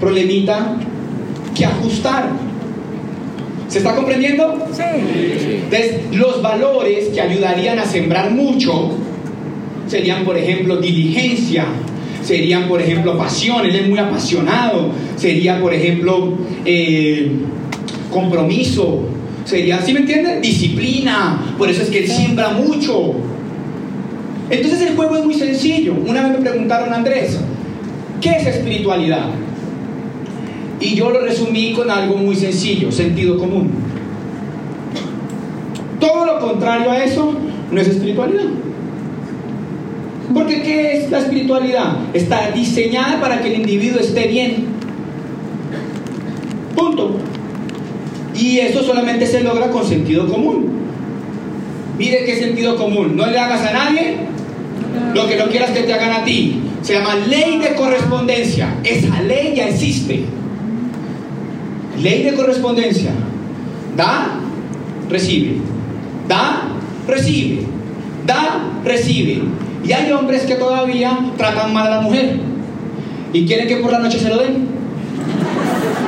problemita que ajustar. ¿Se está comprendiendo? Sí. Entonces, los valores que ayudarían a sembrar mucho serían, por ejemplo, diligencia, serían, por ejemplo, pasión, él es muy apasionado, sería, por ejemplo, eh, compromiso, sería, ¿sí me entienden? Disciplina, por eso es que él siembra mucho. Entonces el juego es muy sencillo. Una vez me preguntaron, Andrés, ¿qué es espiritualidad? Y yo lo resumí con algo muy sencillo, sentido común. Todo lo contrario a eso no es espiritualidad. Porque ¿qué es la espiritualidad? Está diseñada para que el individuo esté bien. Punto. Y eso solamente se logra con sentido común. Mire qué sentido común. No le hagas a nadie lo que no quieras que te hagan a ti. Se llama ley de correspondencia. Esa ley ya existe. Ley de correspondencia. Da, recibe. Da, recibe. Da, recibe. Y hay hombres que todavía tratan mal a la mujer. Y quieren que por la noche se lo den.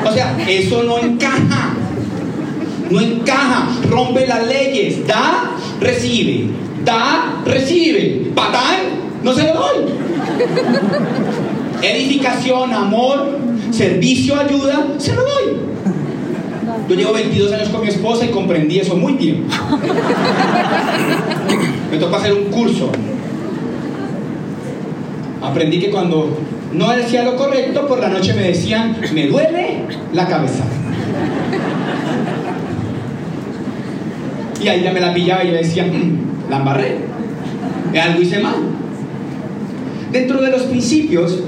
O sea, eso no encaja. No encaja. Rompe las leyes. Da, recibe. Da, recibe. Patán, no se lo doy. Edificación, amor, servicio, ayuda, se lo doy. Yo llevo 22 años con mi esposa y comprendí eso muy bien. Me tocó hacer un curso. Aprendí que cuando no decía lo correcto, por la noche me decían, me duele la cabeza. Y ahí ya me la pillaba y yo decía, "Mm, la embarré. Algo hice mal. Dentro de los principios,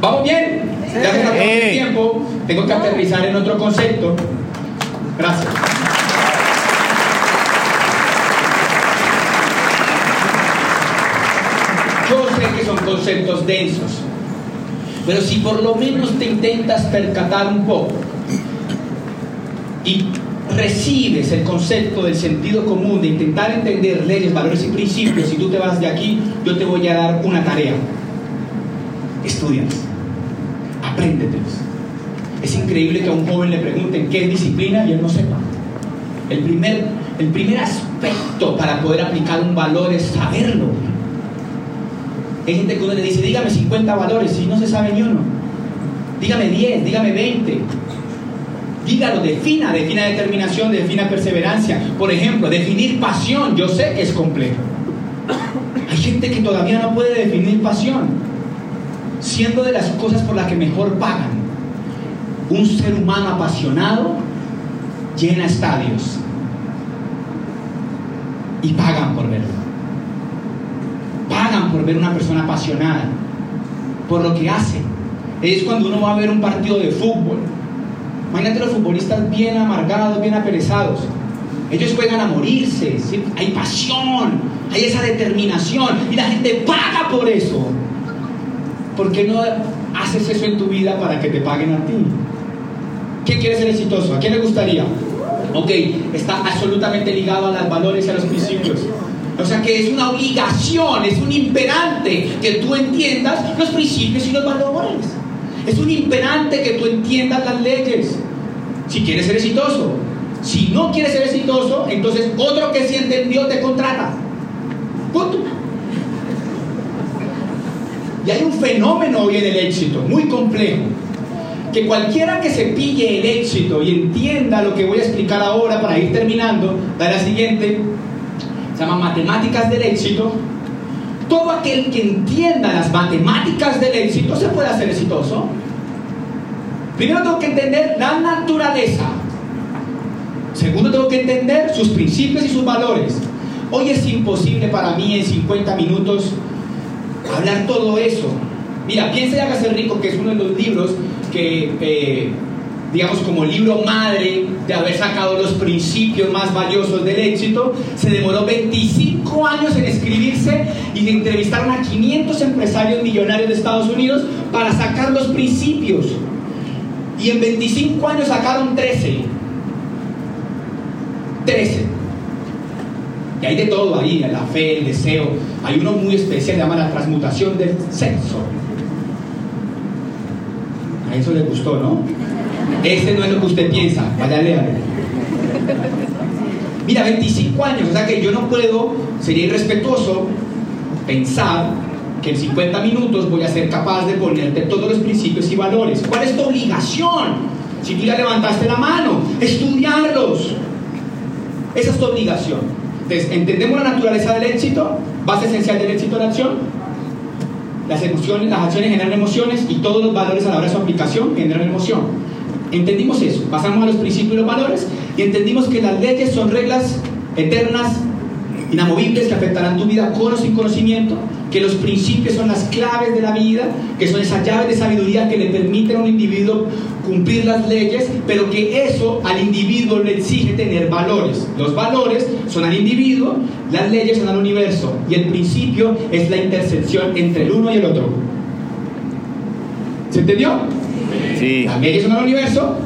¿vamos bien? Ya se nos acabó el Sí. tiempo. Tengo que aterrizar en otro concepto. Gracias. Yo sé que son conceptos densos, pero si por lo menos te intentas percatar un poco y recibes el concepto del sentido común, de intentar entender leyes, valores y principios, si tú te vas de aquí, yo te voy a dar una tarea. Estudias, apréndetelos. Es increíble que a un joven le pregunten qué es disciplina y él no sepa. El primer, el primer aspecto para poder aplicar un valor es saberlo. Hay gente que uno le dice, dígame 50 valores, y no se sabe ni uno. Dígame 10, dígame 20. Dígalo, defina, defina determinación, defina perseverancia. Por ejemplo, definir pasión, yo sé que es complejo. Hay gente que todavía no puede definir pasión, siendo de las cosas por las que mejor pagan. Un ser humano apasionado llena estadios y pagan por verlo. Pagan por ver una persona apasionada por lo que hace. Es cuando uno va a ver un partido de fútbol. Imagínate los futbolistas bien amargados, bien aperezados. Ellos juegan a morirse, hay pasión, hay esa determinación y la gente paga por eso. ¿Por qué no haces eso en tu vida para que te paguen a ti? ¿Quién quiere ser exitoso? ¿A quién le gustaría? Ok, está absolutamente ligado a los valores y a los principios. O sea que es una obligación, es un imperante que tú entiendas los principios y los valores. Es un imperante que tú entiendas las leyes. Si quieres ser exitoso. Si no quieres ser exitoso, entonces otro que sí entendió te contrata. Y hay un fenómeno hoy en el éxito, muy complejo que cualquiera que se pille el éxito y entienda lo que voy a explicar ahora para ir terminando, da la siguiente, se llama matemáticas del éxito. Todo aquel que entienda las matemáticas del éxito se puede hacer exitoso. Primero tengo que entender la naturaleza. Segundo tengo que entender sus principios y sus valores. Hoy es imposible para mí en 50 minutos hablar todo eso. Mira, piensa ya que rico, que es uno de los libros que, eh, digamos, como libro madre de haber sacado los principios más valiosos del éxito, se demoró 25 años en escribirse y entrevistaron a 500 empresarios millonarios de Estados Unidos para sacar los principios. Y en 25 años sacaron 13. 13. Y hay de todo ahí, la fe, el deseo. Hay uno muy especial, se llama la transmutación del sexo. A eso le gustó, ¿no? Este no es lo que usted piensa. Vaya, léalo. Mira, 25 años, o sea que yo no puedo, sería irrespetuoso pensar que en 50 minutos voy a ser capaz de ponerte todos los principios y valores. ¿Cuál es tu obligación? Si tú ya levantaste la mano, estudiarlos. Esa es tu obligación. Entonces, ¿entendemos la naturaleza del éxito? Base esencial del éxito de la acción las emociones, las acciones generan emociones y todos los valores a la hora de su aplicación generan emoción. Entendimos eso, pasamos a los principios y los valores y entendimos que las leyes son reglas eternas, inamovibles que afectarán tu vida con o sin conocimiento, que los principios son las claves de la vida, que son esas llaves de sabiduría que le permiten a un individuo cumplir las leyes, pero que eso al individuo le exige tener valores. Los valores son al individuo, las leyes son al universo, y el principio es la intersección entre el uno y el otro. ¿Se entendió? Sí. Las leyes son al universo,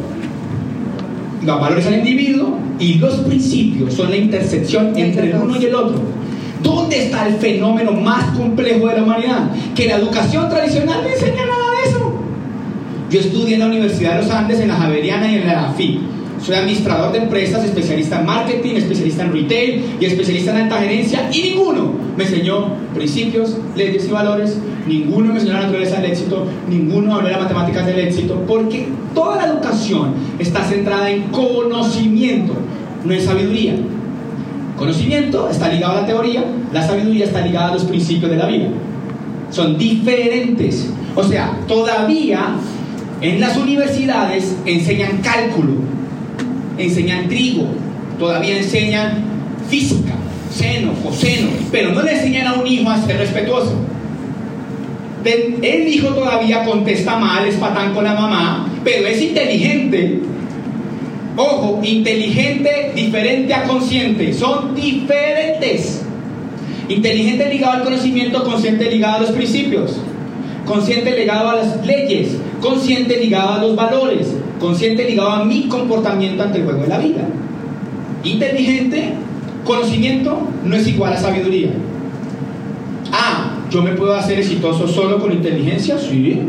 los valores al individuo, y los principios son la intersección entre el uno y el otro. ¿Dónde está el fenómeno más complejo de la humanidad? Que la educación tradicional no enseña nada de eso. Yo estudié en la Universidad de los Andes, en la Javeriana y en la AFI. Soy administrador de empresas, especialista en marketing, especialista en retail y especialista en alta gerencia y ninguno me enseñó principios, leyes y valores, ninguno me enseñó la naturaleza del éxito, ninguno habló de las matemáticas del éxito, porque toda la educación está centrada en conocimiento, no en sabiduría. Conocimiento está ligado a la teoría, la sabiduría está ligada a los principios de la vida. Son diferentes. O sea, todavía en las universidades enseñan cálculo, enseñan trigo, todavía enseñan física, seno, coseno, pero no le enseñan a un hijo a ser respetuoso. El hijo todavía contesta mal, es patán con la mamá, pero es inteligente Ojo, inteligente diferente a consciente. Son diferentes. Inteligente ligado al conocimiento, consciente ligado a los principios. Consciente ligado a las leyes. Consciente ligado a los valores. Consciente ligado a mi comportamiento ante el juego de la vida. Inteligente, conocimiento no es igual a sabiduría. Ah, yo me puedo hacer exitoso solo con inteligencia, sí.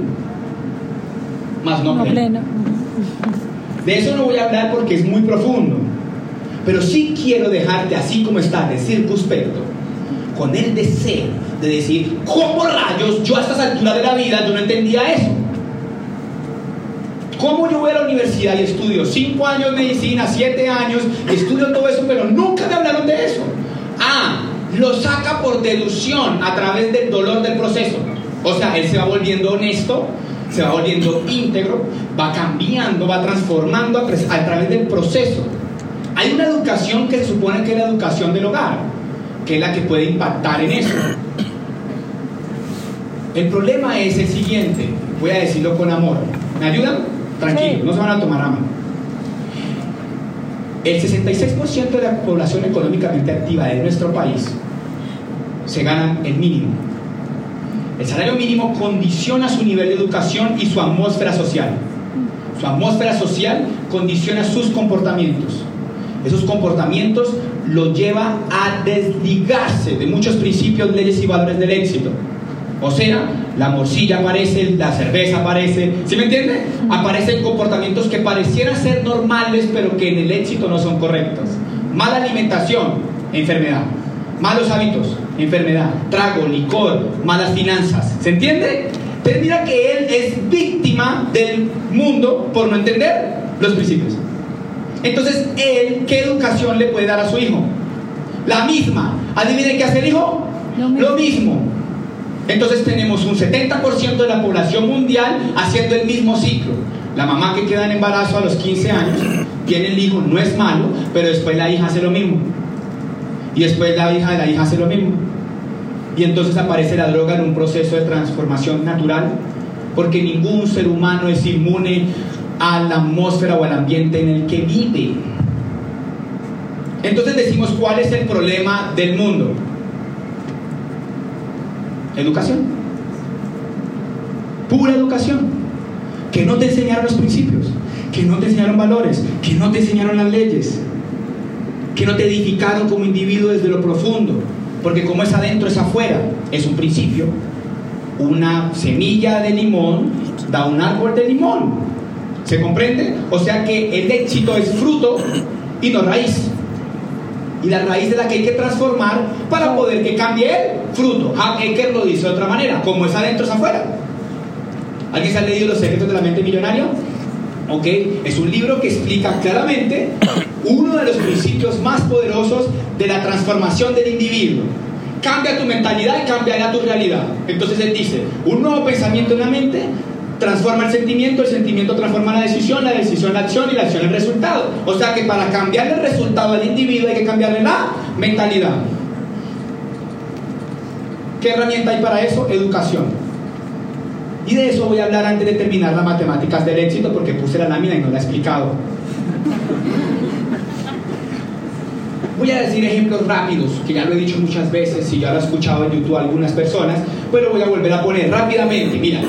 Más no, pleno. De eso no voy a hablar porque es muy profundo. Pero sí quiero dejarte así como estás, de circunspecto, con el deseo de decir, ¿cómo rayos yo a estas alturas de la vida yo no entendía eso? ¿Cómo yo voy a la universidad y estudio cinco años de medicina, siete años, y estudio todo eso, pero nunca me hablaron de eso? Ah, lo saca por deducción a través del dolor del proceso. O sea, él se va volviendo honesto, se va volviendo íntegro, va cambiando, va transformando a, a través del proceso. Hay una educación que se supone que es la educación del hogar, que es la que puede impactar en eso. El problema es el siguiente, voy a decirlo con amor. ¿Me ayudan? Tranquilo, no se van a tomar a El 66% de la población económicamente activa de nuestro país se gana el mínimo. El salario mínimo condiciona su nivel de educación y su atmósfera social. Su atmósfera social condiciona sus comportamientos. Esos comportamientos lo lleva a desligarse de muchos principios, leyes y valores del éxito. O sea, la morcilla aparece, la cerveza aparece, ¿sí me entiende? Aparecen comportamientos que parecieran ser normales, pero que en el éxito no son correctos. Mala alimentación, enfermedad. Malos hábitos, enfermedad. Trago, licor, malas finanzas. ¿Se entiende? Pero mira que él es víctima del mundo por no entender los principios. Entonces, él, ¿qué educación le puede dar a su hijo? La misma. ¿Adivinen qué hace el hijo? Lo mismo. Entonces tenemos un 70% de la población mundial haciendo el mismo ciclo. La mamá que queda en embarazo a los 15 años tiene el hijo, no es malo, pero después la hija hace lo mismo. Y después la hija de la hija hace lo mismo. Y entonces aparece la droga en un proceso de transformación natural, porque ningún ser humano es inmune a la atmósfera o al ambiente en el que vive. Entonces decimos, ¿cuál es el problema del mundo? Educación. Pura educación. Que no te enseñaron los principios, que no te enseñaron valores, que no te enseñaron las leyes, que no te edificaron como individuo desde lo profundo. Porque como es adentro es afuera, es un principio. Una semilla de limón da un árbol de limón. ¿Se comprende? O sea que el éxito es fruto y no raíz y la raíz de la que hay que transformar para poder que cambie el fruto. Hacker lo dice de otra manera, como es adentro es afuera. ¿Alguien se ha leído Los secretos de la mente millonaria? ¿Ok? Es un libro que explica claramente uno de los principios más poderosos de la transformación del individuo. Cambia tu mentalidad y cambiará tu realidad. Entonces él dice, un nuevo pensamiento en la mente transforma el sentimiento, el sentimiento transforma la decisión, la decisión la acción y la acción el resultado. O sea que para cambiar el resultado del individuo hay que cambiarle la mentalidad. ¿Qué herramienta hay para eso? Educación. Y de eso voy a hablar antes de terminar las matemáticas del éxito porque puse la lámina y no la he explicado. Voy a decir ejemplos rápidos, que ya lo he dicho muchas veces y ya lo he escuchado en YouTube algunas personas, pero voy a volver a poner rápidamente. Mira,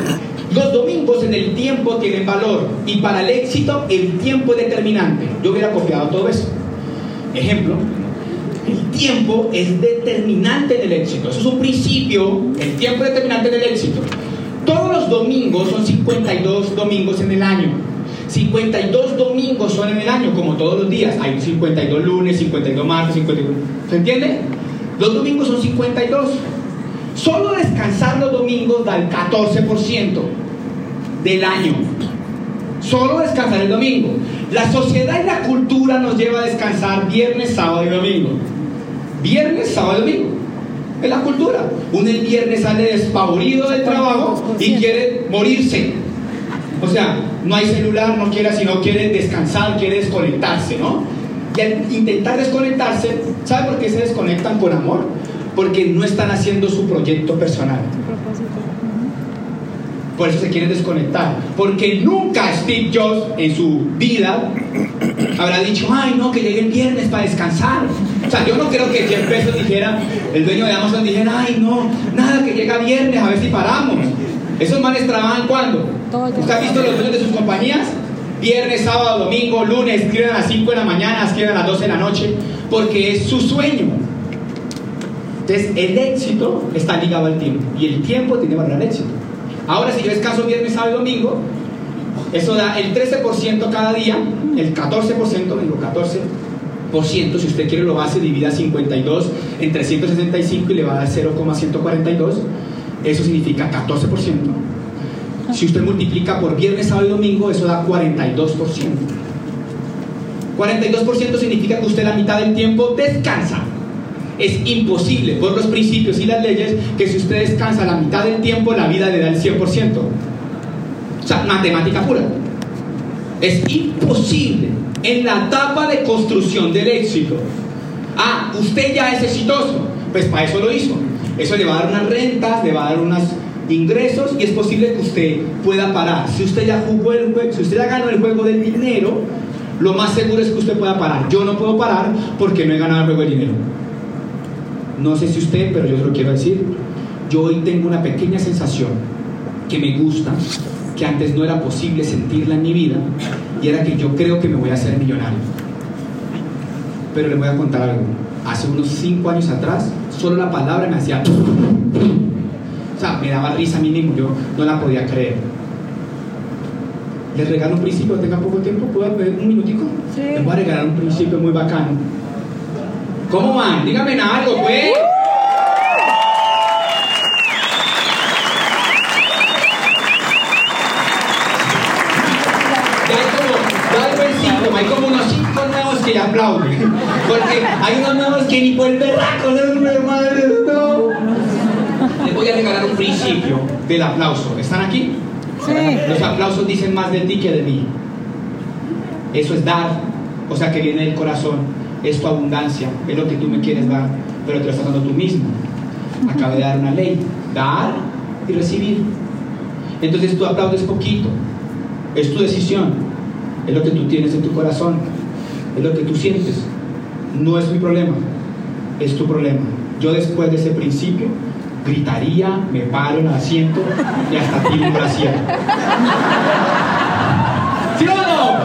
los domingos en el tiempo tienen valor y para el éxito el tiempo es determinante. Yo hubiera copiado todo eso. Ejemplo, el tiempo es determinante en el éxito. Eso es un principio, el tiempo es determinante en el éxito. Todos los domingos son 52 domingos en el año. 52 domingos son en el año, como todos los días. Hay 52 lunes, 52 martes, 52... ¿Se entiende? Los domingos son 52. Solo descansar los domingos da el 14% del año. Solo descansar el domingo. La sociedad y la cultura nos lleva a descansar viernes, sábado y domingo. Viernes, sábado y domingo. Es la cultura. Uno el viernes sale despavorido del trabajo y quiere morirse. O sea, no hay celular, no quiere, sino quiere descansar, quiere desconectarse, ¿no? Y al intentar desconectarse, ¿sabe por qué se desconectan con amor? porque no están haciendo su proyecto personal. Por eso se quieren desconectar. Porque nunca Steve Jobs en su vida habrá dicho, ay no, que llegue el viernes para descansar. O sea, yo no creo que Jeff Bezos dijera, el dueño de Amazon dijera, ay no, nada, que llega viernes, a ver si paramos. Esos manes trabajan cuando. ¿Usted ha visto los dueños de sus compañías? Viernes, sábado, domingo, lunes, escriben a las 5 de la mañana, escriben a las 12 de la noche, porque es su sueño. Entonces, el éxito está ligado al tiempo y el tiempo tiene valor al éxito. Ahora, si yo descanso viernes, sábado y domingo, eso da el 13% cada día, el 14%, digo 14, si usted quiere lo hace, divida 52 en 365 y le va a dar 0,142. Eso significa 14%. Si usted multiplica por viernes, sábado y domingo, eso da 42%. 42% significa que usted la mitad del tiempo descansa. Es imposible por los principios y las leyes que si usted descansa la mitad del tiempo, la vida le da el 100%. O sea, matemática pura. Es imposible en la etapa de construcción del éxito. Ah, usted ya es exitoso. Pues para eso lo hizo. Eso le va a dar unas rentas, le va a dar unos ingresos y es posible que usted pueda parar. Si usted ya jugó el juego, si usted ya ganó el juego del dinero, lo más seguro es que usted pueda parar. Yo no puedo parar porque no he ganado el juego del dinero. No sé si usted, pero yo se lo quiero decir. Yo hoy tengo una pequeña sensación que me gusta, que antes no era posible sentirla en mi vida, y era que yo creo que me voy a hacer millonario. Pero le voy a contar algo. Hace unos cinco años atrás, solo la palabra me hacía... O sea, me daba risa a mí mismo, yo no la podía creer. Les regalo un principio, tenga poco tiempo, ¿puedo un minutico? Sí. Les voy a regalar un principio muy bacano. ¿Cómo van? Díganme algo, pues. Hay como, unos cinco nuevos que aplauden. Porque hay unos nuevos que ni por el berraco, no, madre, no. Les voy a regalar un principio del aplauso. ¿Están aquí? Sí. Los aplausos dicen más de ti que de mí. Eso es dar, o sea que viene del corazón, es tu abundancia, es lo que tú me quieres dar, pero te lo estás dando tú mismo. Acabo de dar una ley, dar y recibir. Entonces tú aplaudes poquito, es tu decisión, es lo que tú tienes en tu corazón, es lo que tú sientes. No es mi problema, es tu problema. Yo después de ese principio gritaría, me paro en el asiento y hasta tiro un brasier. ¿Sí o no?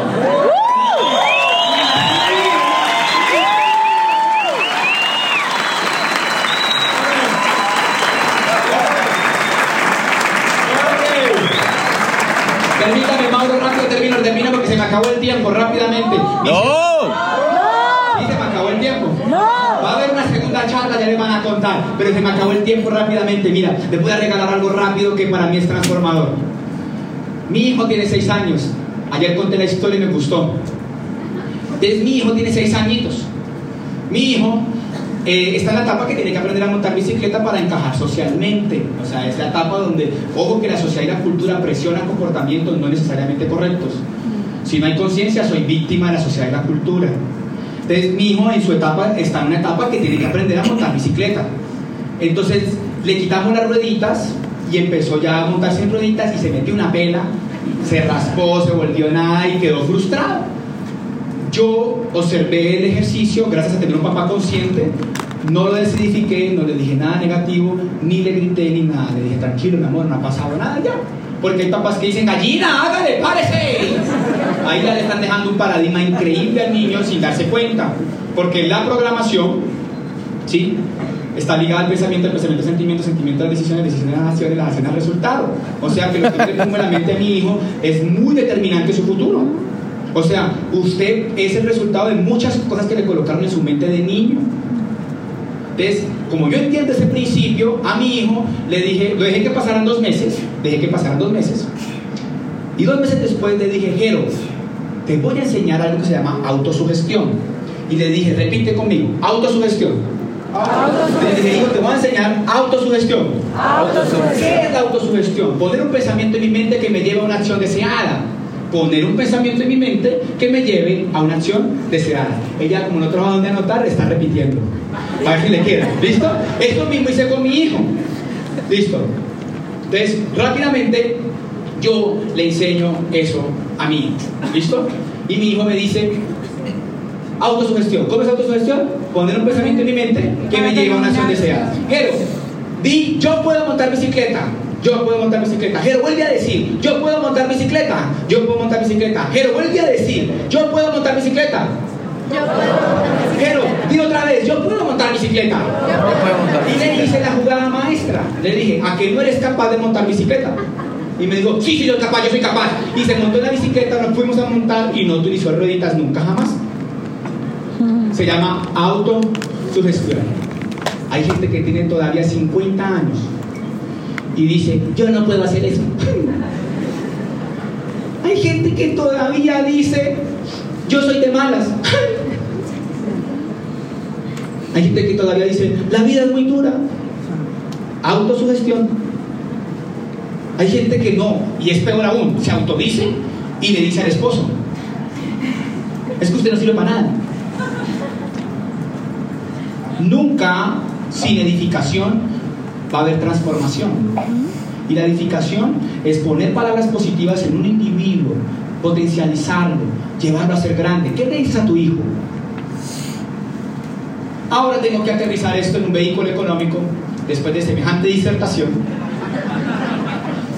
Permítame, Mauro, rápido termino, termino porque se me acabó el tiempo rápidamente. ¡No! Se me acabó el tiempo. No. Va a haber una segunda charla, ya le van a contar, pero se me acabó el tiempo rápidamente. Mira, les voy a regalar algo rápido que para mí es transformador. Mi hijo tiene seis años. Ayer conté la historia y me gustó. Entonces, mi hijo tiene seis añitos. Mi hijo eh, está en la etapa que tiene que aprender a montar bicicleta para encajar socialmente. O sea, es la etapa donde, ojo que la sociedad y la cultura presionan comportamientos no necesariamente correctos. Si no hay conciencia, soy víctima de la sociedad y la cultura. Entonces, mi hijo en su etapa está en una etapa que tiene que aprender a montar bicicleta. Entonces, le quitamos las rueditas y empezó ya a montarse en rueditas y se metió una pela, se raspó, se volvió nada y quedó frustrado. Yo observé el ejercicio gracias a tener un papá consciente, no lo desedifiqué, no le dije nada negativo, ni le grité ni nada. Le dije, tranquilo, mi amor, no ha pasado nada ya. Porque hay papás que dicen, gallina, hágale, párese. Ahí ya le están dejando un paradigma increíble al niño sin darse cuenta. Porque la programación, ¿sí? Está ligada al pensamiento, el pensamiento, sentimiento, sentimiento, a las decisiones, decisiones a las acciones, las acciones al resultado. O sea que lo que yo pongo en la mente de mi hijo es muy determinante su futuro. O sea, usted es el resultado de muchas cosas que le colocaron en su mente de niño. Entonces, como yo entiendo ese principio, a mi hijo le dije, lo dejé que pasaran dos meses, dejé que pasaran dos meses. Y dos meses después le dije, Jero, te voy a enseñar algo que se llama autosugestión. Y le dije, repite conmigo, autosugestión. Le dije, hijo, te voy a enseñar autosugestión. ¿Qué es la autosugestión? Poner un pensamiento en mi mente que me lleve a una acción deseada. Poner un pensamiento en mi mente que me lleve a una acción deseada. Ella, como no trabaja donde anotar, está repitiendo. A ver si le queda. ¿Listo? Esto mismo hice con mi hijo. ¿Listo? Entonces, rápidamente, yo le enseño eso a mi hijo. ¿Listo? Y mi hijo me dice, autosugestión. ¿Cómo es autosugestión? Poner un pensamiento en mi mente que me lleve a una acción deseada. Jero, di, yo puedo montar bicicleta. Yo puedo montar bicicleta. Jero, vuelve a decir, yo puedo montar bicicleta. Yo puedo montar bicicleta. Jero, vuelve a decir, yo puedo montar bicicleta. Jero, di otra vez, yo puedo montar bicicleta. Y le hice la jugada maestra. Le dije, ¿a que no eres capaz de montar bicicleta? Y me dijo, sí, sí, yo soy capaz, yo soy capaz. Y se montó en la bicicleta, nos fuimos a montar y no utilizó rueditas nunca jamás. se llama autosugestión. Hay gente que tiene todavía 50 años y dice, yo no puedo hacer eso. Hay gente que todavía dice, yo soy de malas. Hay gente que todavía dice, la vida es muy dura. Autosugestión. Hay gente que no, y es peor aún, se autodice y le dice al esposo, es que usted no sirve para nada. Nunca sin edificación va a haber transformación. Y la edificación es poner palabras positivas en un individuo, potencializarlo, llevarlo a ser grande. ¿Qué le dices a tu hijo? Ahora tengo que aterrizar esto en un vehículo económico después de semejante disertación.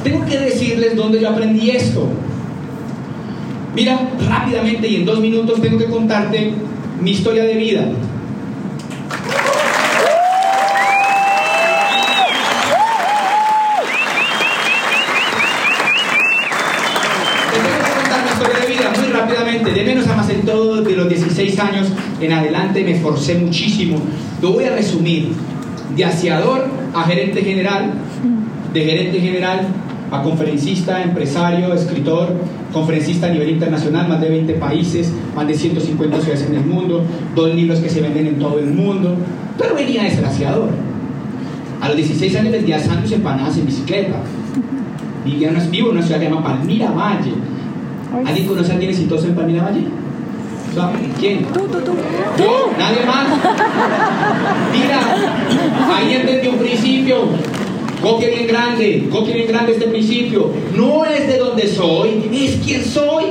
Tengo que decirles dónde yo aprendí esto. Mira, rápidamente y en dos minutos tengo que contarte mi historia de vida. 16 años en adelante me esforcé muchísimo. Lo voy a resumir. De aseador a gerente general, de gerente general a conferencista, empresario, escritor, conferencista a nivel internacional, más de 20 países, más de 150 ciudades en el mundo, dos libros que se venden en todo el mundo, pero venía de ser aseador. A los 16 años vendía sándwiches empanadas en bicicleta. Vivía en una, vivo en una ciudad que se llama Palmira Valle ¿Alguien conoce a alguien exitoso en Palmira Valle? ¿Quién? Tú, tú, tú. ¿Yo? ¿Nadie más? Mira, ahí entendí un principio. Copia bien grande, copia bien grande este principio. No es de donde soy, es quien soy.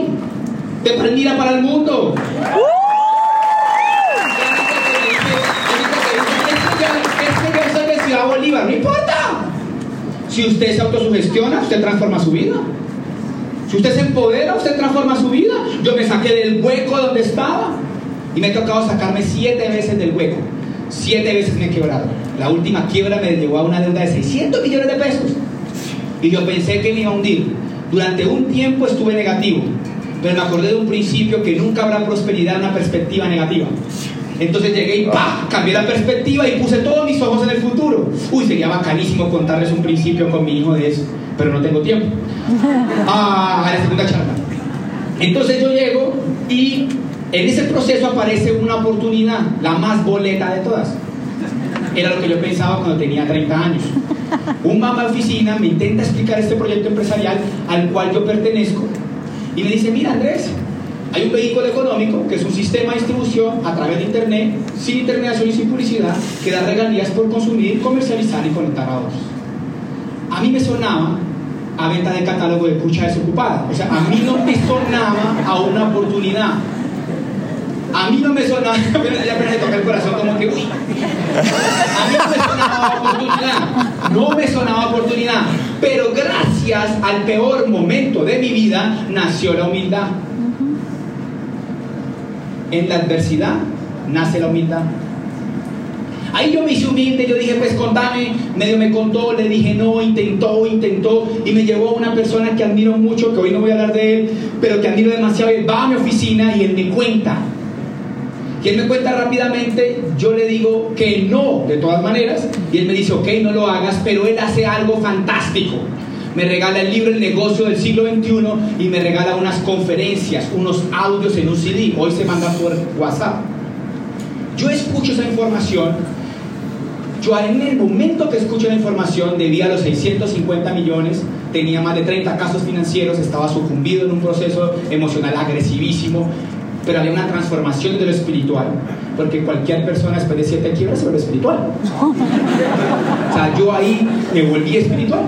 De Palmira para el mundo. Bolívar, no importa. Si usted se autosugestiona, usted transforma su vida. Usted se empodera, usted transforma su vida. Yo me saqué del hueco donde estaba y me he tocado sacarme siete veces del hueco. Siete veces me he quebrado. La última quiebra me llevó a una deuda de 600 millones de pesos. Y yo pensé que me iba a hundir. Durante un tiempo estuve negativo, pero me acordé de un principio que nunca habrá prosperidad en una perspectiva negativa. Entonces llegué y ¡pah! cambié la perspectiva y puse todos mis ojos en el futuro. Uy, sería bacanísimo contarles un principio con mi hijo de eso, pero no tengo tiempo. Ah, a la segunda charla. Entonces yo llego y en ese proceso aparece una oportunidad, la más boleta de todas. Era lo que yo pensaba cuando tenía 30 años. Un mamá de oficina me intenta explicar este proyecto empresarial al cual yo pertenezco y me dice, mira Andrés, hay un vehículo económico que es un sistema de distribución a través de Internet, sin intermediación y sin publicidad, que da regalías por consumir, comercializar y conectar a otros. A mí me sonaba a venta de catálogo de pucha desocupada. O sea, a mí no me sonaba a una oportunidad. A mí no me sonaba, ya apenas tocar el corazón como que, uy. A mí no me sonaba oportunidad. No me sonaba oportunidad. Pero gracias al peor momento de mi vida nació la humildad. En la adversidad nace la humildad. Ahí yo me hice humilde, yo dije, pues contame, medio me contó, le dije no, intentó, intentó, y me llevó a una persona que admiro mucho, que hoy no voy a hablar de él, pero que admiro demasiado, él va a mi oficina y él me cuenta. Y él me cuenta rápidamente, yo le digo que no, de todas maneras, y él me dice, ok, no lo hagas, pero él hace algo fantástico. Me regala el libro El negocio del siglo XXI y me regala unas conferencias, unos audios en un CD. Hoy se mandan por WhatsApp. Yo escucho esa información yo en el momento que escucho la información, debía los 650 millones, tenía más de 30 casos financieros, estaba sucumbido en un proceso emocional agresivísimo, pero había una transformación de lo espiritual, porque cualquier persona después de siete quiebras se vuelve espiritual. O sea, yo ahí me volví espiritual.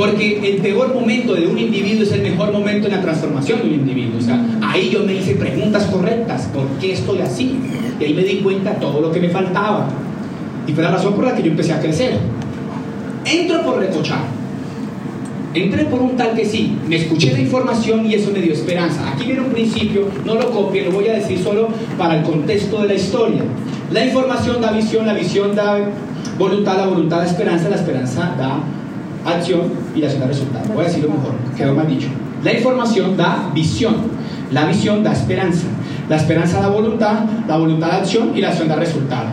Porque el peor momento de un individuo es el mejor momento en la transformación de un individuo. O sea, ahí yo me hice preguntas correctas. ¿Por qué estoy así? Y ahí me di cuenta todo lo que me faltaba. Y fue la razón por la que yo empecé a crecer. Entro por recochar. Entré por un tal que sí, me escuché la información y eso me dio esperanza. Aquí viene un principio, no lo copie, lo voy a decir solo para el contexto de la historia. La información da visión, la visión da voluntad, la voluntad da esperanza, la esperanza da acción y la acción da resultado. Voy a decirlo mejor, quedó mal dicho. La información da visión, la visión da esperanza, la esperanza da voluntad, la voluntad da acción y la acción da resultado.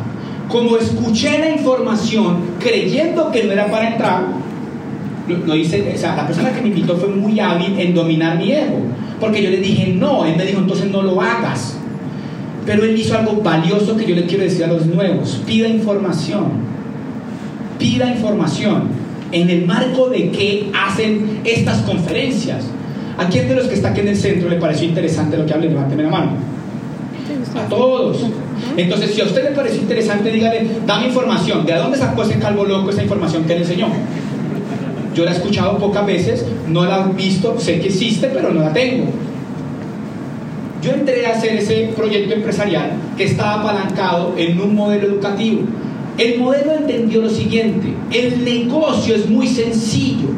Como escuché la información creyendo que no era para entrar, no hice, o sea, la persona que me invitó fue muy hábil en dominar mi ego, porque yo le dije no, él me dijo entonces no lo hagas. Pero él hizo algo valioso que yo le quiero decir a los nuevos, pida información, pida información. ¿En el marco de qué hacen estas conferencias? ¿A quién de los que está aquí en el centro le pareció interesante lo que hablé? Levánteme la mano. A todos. Entonces, si a usted le pareció interesante, dígale, dame información. ¿De dónde sacó ese calvo loco esa información que le enseñó? Yo la he escuchado pocas veces, no la he visto, sé que existe, pero no la tengo. Yo entré a hacer ese proyecto empresarial que estaba apalancado en un modelo educativo. El modelo entendió lo siguiente, el negocio es muy sencillo,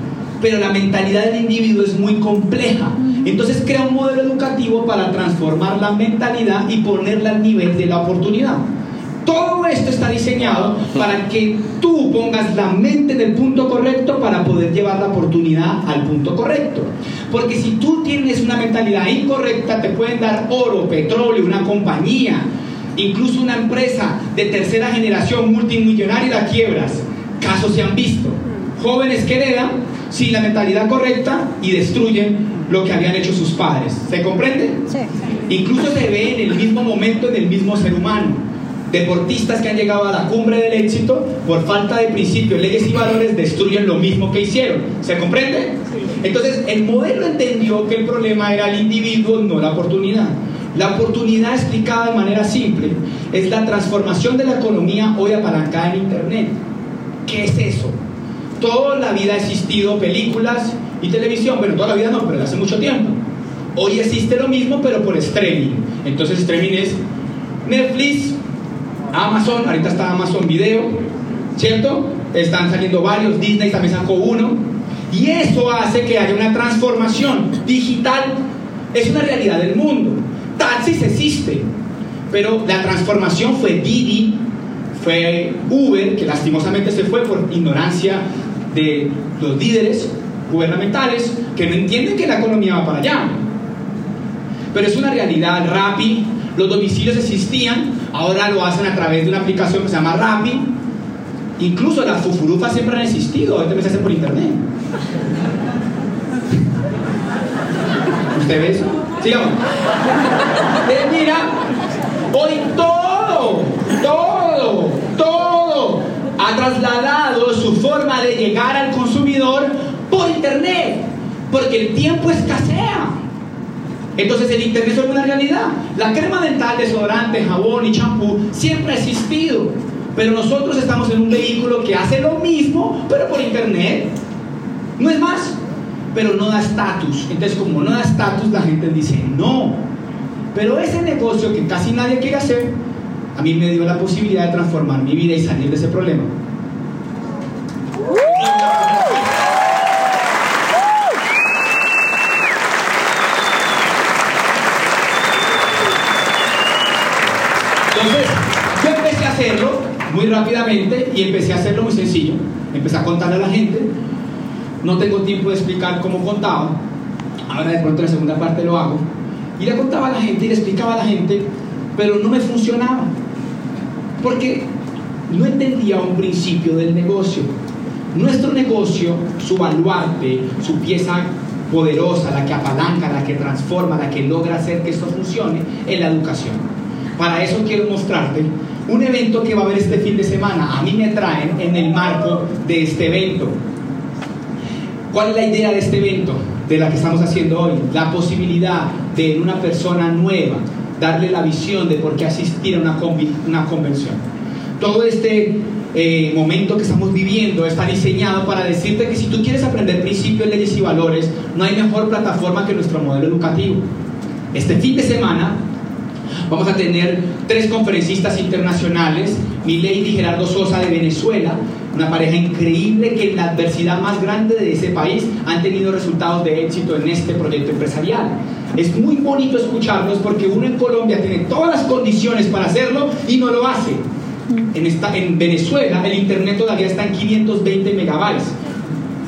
pero la mentalidad del individuo es muy compleja. Entonces crea un modelo educativo para transformar la mentalidad y ponerla al nivel de la oportunidad. Todo esto está diseñado para que tú pongas la mente en el punto correcto para poder llevar la oportunidad al punto correcto. Porque si tú tienes una mentalidad incorrecta, te pueden dar oro, petróleo, una compañía, incluso una empresa de tercera generación multimillonaria la quiebras. Casos se han visto. Jóvenes que heredan sin la mentalidad correcta y destruyen lo que habían hecho sus padres. ¿Se comprende? Sí. Incluso se ve en el mismo momento en el mismo ser humano. Deportistas que han llegado a la cumbre del éxito por falta de principios, leyes y valores destruyen lo mismo que hicieron. ¿Se comprende? Entonces, el modelo entendió que el problema era el individuo, no la oportunidad. La oportunidad explicada de manera simple es la transformación de la economía hoy apalancada en Internet. ¿Qué es eso? Toda la vida ha existido películas y televisión, bueno, toda la vida no, pero hace mucho tiempo. Hoy existe lo mismo, pero por streaming. Entonces, streaming es Netflix, Amazon, ahorita está Amazon Video, ¿cierto? Están saliendo varios, Disney también sacó uno. Y eso hace que haya una transformación digital. Es una realidad del mundo. Taxis existe, pero la transformación fue Didi, fue Uber, que lastimosamente se fue por ignorancia de los líderes gubernamentales que no entienden que la economía va para allá. Pero es una realidad, Rappi, los domicilios existían, ahora lo hacen a través de una aplicación que se llama Rappi. Incluso las fufurufas siempre han existido, hoy también se hace por internet. ¿Usted ve. Mira, hoy todo, todo, todo ha trasladado su forma de llegar al consumidor por internet, porque el tiempo escasea. Entonces el internet es una realidad. La crema dental, desodorante, jabón y champú siempre ha existido, pero nosotros estamos en un vehículo que hace lo mismo, pero por internet. No es más, pero no da estatus. Entonces como no da estatus, la gente dice no. Pero ese negocio que casi nadie quiere hacer, a mí me dio la posibilidad de transformar mi vida y salir de ese problema. Entonces, yo empecé a hacerlo muy rápidamente y empecé a hacerlo muy sencillo. Empecé a contarle a la gente. No tengo tiempo de explicar cómo contaba. Ahora de pronto en la segunda parte lo hago. Y le contaba a la gente y le explicaba a la gente, pero no me funcionaba. Porque no entendía un principio del negocio. Nuestro negocio, su baluarte, su pieza poderosa, la que apalanca, la que transforma, la que logra hacer que esto funcione, es la educación. Para eso quiero mostrarte un evento que va a haber este fin de semana. A mí me traen en el marco de este evento. ¿Cuál es la idea de este evento? De la que estamos haciendo hoy. La posibilidad de una persona nueva darle la visión de por qué asistir a una, convención. Todo este eh, momento que estamos viviendo está diseñado para decirte que si tú quieres aprender principios, leyes y valores, no hay mejor plataforma que nuestro modelo educativo. Este fin de semana vamos a tener tres conferencistas internacionales, Milady Gerardo Sosa de Venezuela, una pareja increíble que en la adversidad más grande de ese país han tenido resultados de éxito en este proyecto empresarial. Es muy bonito escucharlos porque uno en Colombia tiene todas las condiciones para hacerlo y no lo hace. En, Venezuela el internet todavía está en 520 megabytes.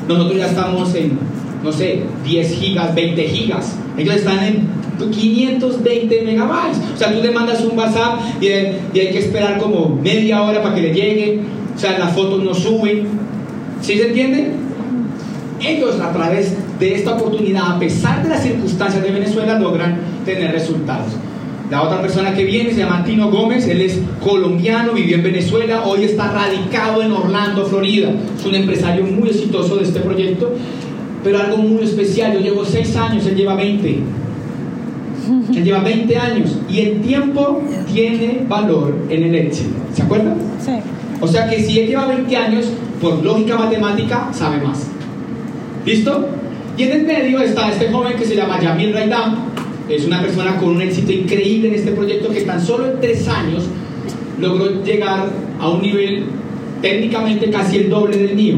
Nosotros ya estamos en, no sé, 10 gigas, 20 gigas. Ellos están en 520 megabytes. O sea, tú le mandas un WhatsApp y, hay que esperar como media hora para que le llegue. O sea, las fotos no suben. ¿Sí se entiende? Ellos a través de esta oportunidad, a pesar de las circunstancias de Venezuela, logran tener resultados. La otra persona que viene se llama Tino Gómez, él es colombiano, vivió en Venezuela, hoy está radicado en Orlando, Florida. Es un empresario muy exitoso de este proyecto, pero algo muy especial, yo llevo seis años, él lleva 20. Él lleva 20 años y el tiempo tiene valor en el éxito. ¿Se acuerdan? Sí. O sea que si él lleva 20 años, por lógica matemática, sabe más. ¿Listo? Y en el medio está este joven que se llama Yamil Raidam, es una persona con un éxito increíble en este proyecto que tan solo en tres años logró llegar a un nivel técnicamente casi el doble del mío.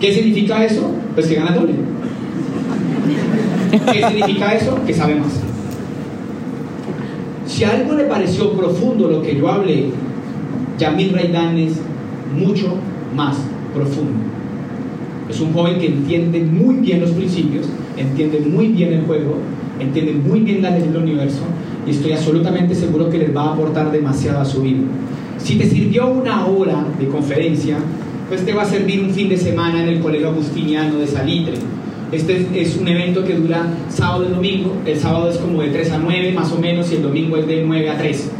¿Qué significa eso? Pues que gana doble. ¿Qué significa eso? Que sabe más. Si algo le pareció profundo lo que yo hablé, Yamil Raidán es mucho más profundo. Es un joven que entiende muy bien los principios, entiende muy bien el juego, entiende muy bien la ley del universo y estoy absolutamente seguro que les va a aportar demasiado a su vida. Si te sirvió una hora de conferencia, pues te va a servir un fin de semana en el Colegio Agustiniano de Salitre. Este es un evento que dura sábado y domingo. El sábado es como de 3 a 9 más o menos y el domingo es de 9 a 3.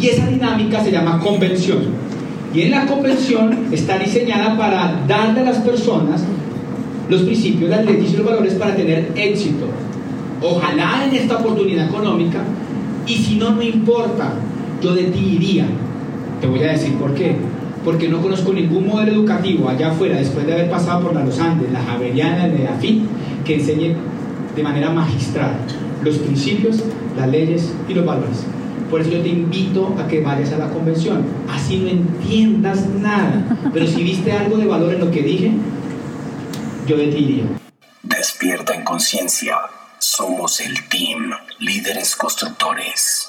Y esa dinámica se llama convención. Y en la convención está diseñada para darle a las personas los principios, las leyes y los valores para tener éxito. Ojalá en esta oportunidad económica, y si no, no importa, yo de ti iría. Te voy a decir por qué. Porque no conozco ningún modelo educativo allá afuera, después de haber pasado por la Los Andes, la Javeriana, la FIT, que enseñe de manera magistral los principios, las leyes y los valores. Por eso yo te invito a que vayas a la convención. Así no entiendas nada. Pero si viste algo de valor en lo que dije, yo de ti Despierta en conciencia. Somos el team Líderes Constructores.